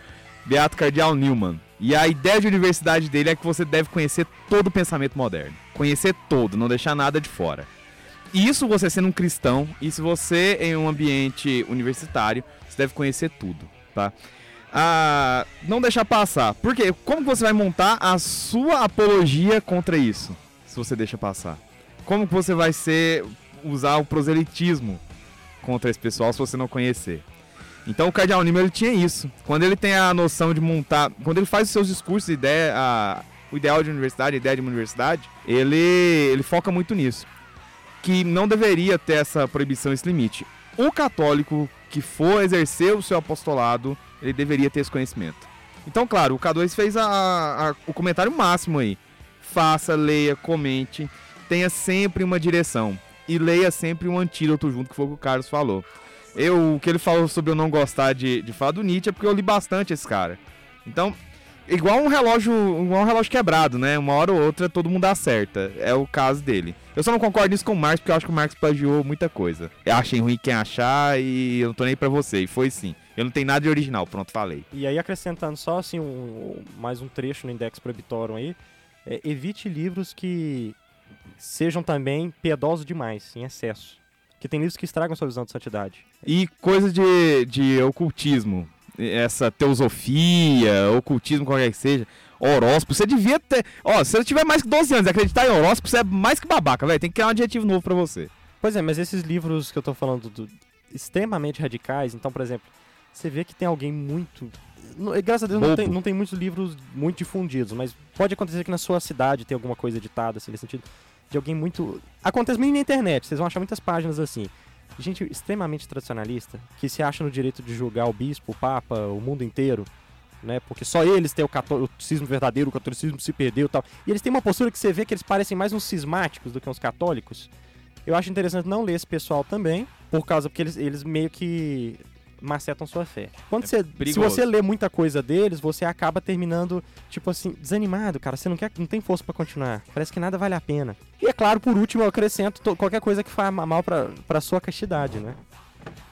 Beato Cardeal Newman. E a ideia de universidade dele é que você deve conhecer todo o pensamento moderno. Conhecer todo, não deixar nada de fora. Isso você sendo um cristão, e se você em um ambiente universitário, você deve conhecer tudo, tá? Ah, não deixar passar. Por quê? Como você vai montar a sua apologia contra isso? Se você deixa passar. Como você vai ser usar o proselitismo contra esse pessoal se você não conhecer? Então o Cardeal Newman ele tinha isso. Quando ele tem a noção de montar, quando ele faz os seus discursos, ideia, a- o ideal de universidade, a ideia de uma universidade, ele ele foca muito nisso. Que não deveria ter essa proibição, esse limite. O católico que for exercer o seu apostolado, ele deveria ter esse conhecimento. Então, claro, o K2 fez a- a- o comentário máximo aí. Faça, leia, comente, tenha sempre uma direção. E leia sempre um antídoto junto, que foi o que o Carlos falou. Eu, o que ele falou sobre eu não gostar de, de falar do Nietzsche é porque eu li bastante esse cara. Então, igual um relógio, igual um relógio quebrado, né? Uma hora ou outra todo mundo acerta. É o caso dele. Eu só não concordo nisso com o Marx, porque eu acho que o Marx plagiou muita coisa. Eu achei ruim quem achar e eu não tô nem pra você. E foi sim. Eu não tenho nada de original, pronto, falei. E aí, acrescentando só assim, um, mais um trecho no Index Prohibitorum aí, é, evite livros que sejam também piedosos demais, em excesso. Que tem livros que estragam sua visão de santidade. E coisa de, de ocultismo. Essa teosofia, ocultismo, qualquer que seja. Horóscopo, você devia ter. Ó, se você tiver mais que 12 anos e acreditar em horóscopo, você é mais que babaca, velho. Tem que criar um adjetivo novo pra você. Pois é, mas esses livros que eu tô falando do- extremamente radicais, então, por exemplo, você vê que tem alguém muito. Graças a Deus não tem, não tem muitos livros muito difundidos, mas pode acontecer que na sua cidade tem alguma coisa editada, assim, nesse sentido, de alguém muito. Acontece mesmo na internet, vocês vão achar muitas páginas assim. Gente extremamente tradicionalista, que se acha no direito de julgar o bispo, o papa, o mundo inteiro, né? Porque só eles têm o catolicismo verdadeiro, o catolicismo se perdeu e tal. E eles têm uma postura que você vê que eles parecem mais uns cismáticos do que uns católicos. Eu acho interessante não ler esse pessoal também, por causa porque eles, eles meio que macetam sua fé. Quando você, se você lê muita coisa deles, você acaba terminando, tipo assim, desanimado, cara. Você não quer, não tem força pra continuar. Parece que nada vale a pena. E é claro, por último, eu acrescento to- qualquer coisa que faça mal pra, pra sua castidade, né?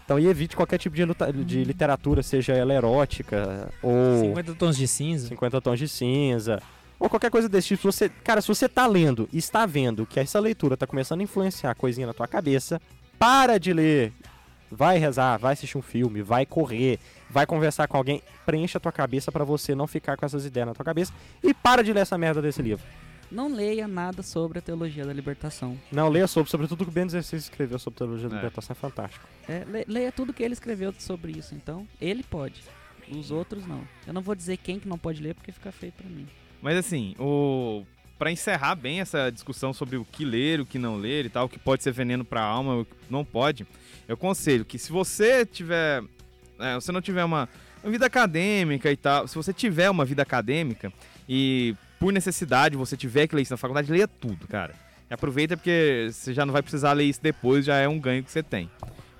Então, e evite qualquer tipo de, luta- de literatura, seja ela erótica ou 50 tons de cinza. 50 tons de cinza, ou qualquer coisa desse tipo. Se Você, cara, se você tá lendo e está vendo que essa leitura tá começando a influenciar a coisinha na tua cabeça, para de ler. Vai rezar, vai assistir um filme, vai correr, vai conversar com alguém, preencha a tua cabeça pra você não ficar com essas ideias na tua cabeça e para de ler essa merda desse livro. Não leia nada sobre a teologia da libertação. Não, leia sobre, sobretudo o que o Ben 16 escreveu sobre teologia da É. libertação, é fantástico. É, le- leia tudo que ele escreveu sobre isso, então. Ele pode. Os outros não. Eu não vou dizer quem que não pode ler porque fica feio pra mim. Mas assim, o para encerrar bem essa discussão sobre o que ler, o que não ler e tal, o que pode ser veneno para a alma, o que não pode, eu aconselho que se você tiver, é, você não tiver uma, uma vida acadêmica e tal, se você tiver uma vida acadêmica e por necessidade você tiver que ler isso na faculdade, leia tudo, cara. E aproveita porque você já não vai precisar ler isso depois, já é um ganho que você tem.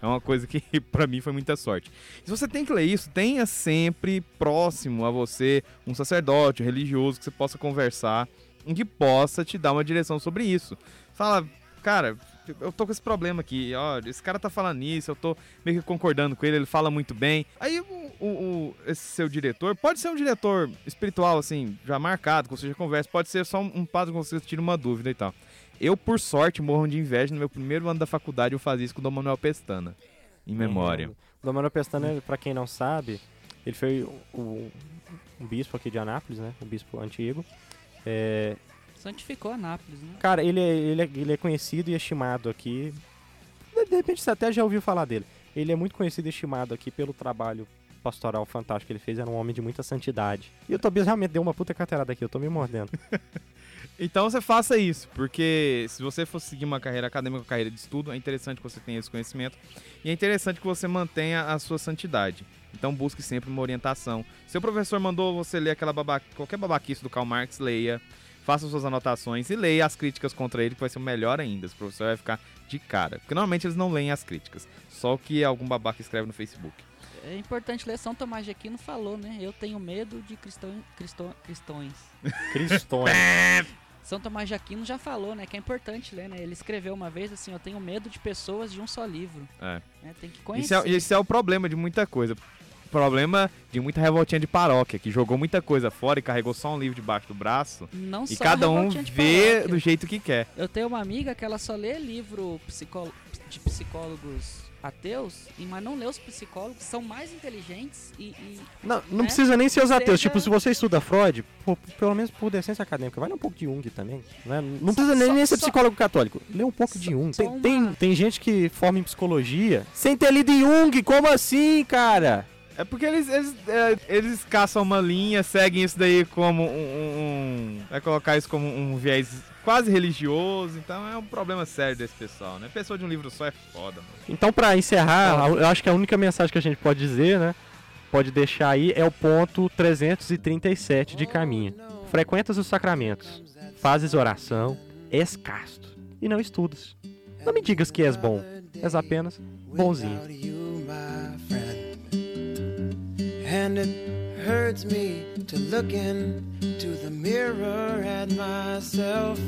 É uma coisa que pra mim foi muita sorte. Se você tem que ler isso, tenha sempre próximo a você um sacerdote, um religioso que você possa conversar, em que possa te dar uma direção sobre isso. Fala, cara, eu tô com esse problema aqui, ó, esse cara tá falando isso, eu tô meio que concordando com ele, ele fala muito bem. Aí o, o- esse seu diretor, pode ser um diretor espiritual, assim, já marcado, que você já conversa, pode ser só um, um padre com você que tira uma dúvida e tal. Eu, por sorte, morro de inveja, no meu primeiro ano da faculdade eu fazia isso com o Dom Manuel Pestana, em memória. O Dom Manuel Pestana, pra quem não sabe, ele foi o, o- um bispo aqui de Anápolis, né? Um bispo antigo. É, Santificou Anápolis, né? Cara, ele é, ele, é, ele é conhecido e estimado aqui. De de repente você até já ouviu falar dele. Ele é muito conhecido e estimado aqui pelo trabalho pastoral fantástico que ele fez. Era um homem de muita santidade. E o Tobias realmente deu uma puta carteirada aqui, eu tô me mordendo. Então você faça isso, porque se você for seguir uma carreira acadêmica, uma carreira de estudo, é interessante que você tenha esse conhecimento e é interessante que você mantenha a sua santidade. Então busque sempre uma orientação. Seu professor mandou você ler aquela qualquer babaquice do Karl Marx, leia, faça suas anotações e leia as críticas contra ele, que vai ser melhor ainda. O professor vai ficar de cara. Porque normalmente eles não leem as críticas, só o que algum babaca escreve no Facebook. É importante ler São Tomás de Aquino falou, né? Eu tenho medo de cristão, cristão, cristões. Cristões. São Tomás de Aquino já falou, né? Que é importante ler, né? Ele escreveu uma vez assim, eu tenho medo de pessoas de um só livro. É. né? Tem que Isso conhecer. é, esse é o problema de muita coisa. Problema de muita revoltinha de paróquia, que jogou muita coisa fora e carregou só um livro debaixo do braço. Não E só cada um vê paróquia. do jeito que quer. Eu tenho uma amiga que ela só lê livro psicó- de psicólogos ateus, e- mas não lê os psicólogos, são mais inteligentes e, e Não, não É? precisa nem ser os ateus. Seja- Tipo, se você estuda Freud, pô, pelo menos por decência acadêmica, vai ler um pouco de Jung também. Né? Não precisa nem, só- nem ser só- psicólogo católico. Lê um pouco de Só- Jung. só Tem, uma- tem, tem gente que forma em psicologia sem ter lido Jung. Como assim, cara? É porque eles, eles, é, eles caçam uma linha, seguem isso daí como um, um- um- Vai colocar isso como um viés quase religioso, então é um problema sério desse pessoal, né? Pessoa de um livro só é foda, mano. Então, pra encerrar, eu acho que a única mensagem que a gente pode dizer, né? Pode deixar aí é o ponto 337 de caminho. Frequentas os sacramentos, fazes oração, és casto e não estudas. Não me digas que és bom, és apenas bonzinho. And it hurts me to look into the mirror at myself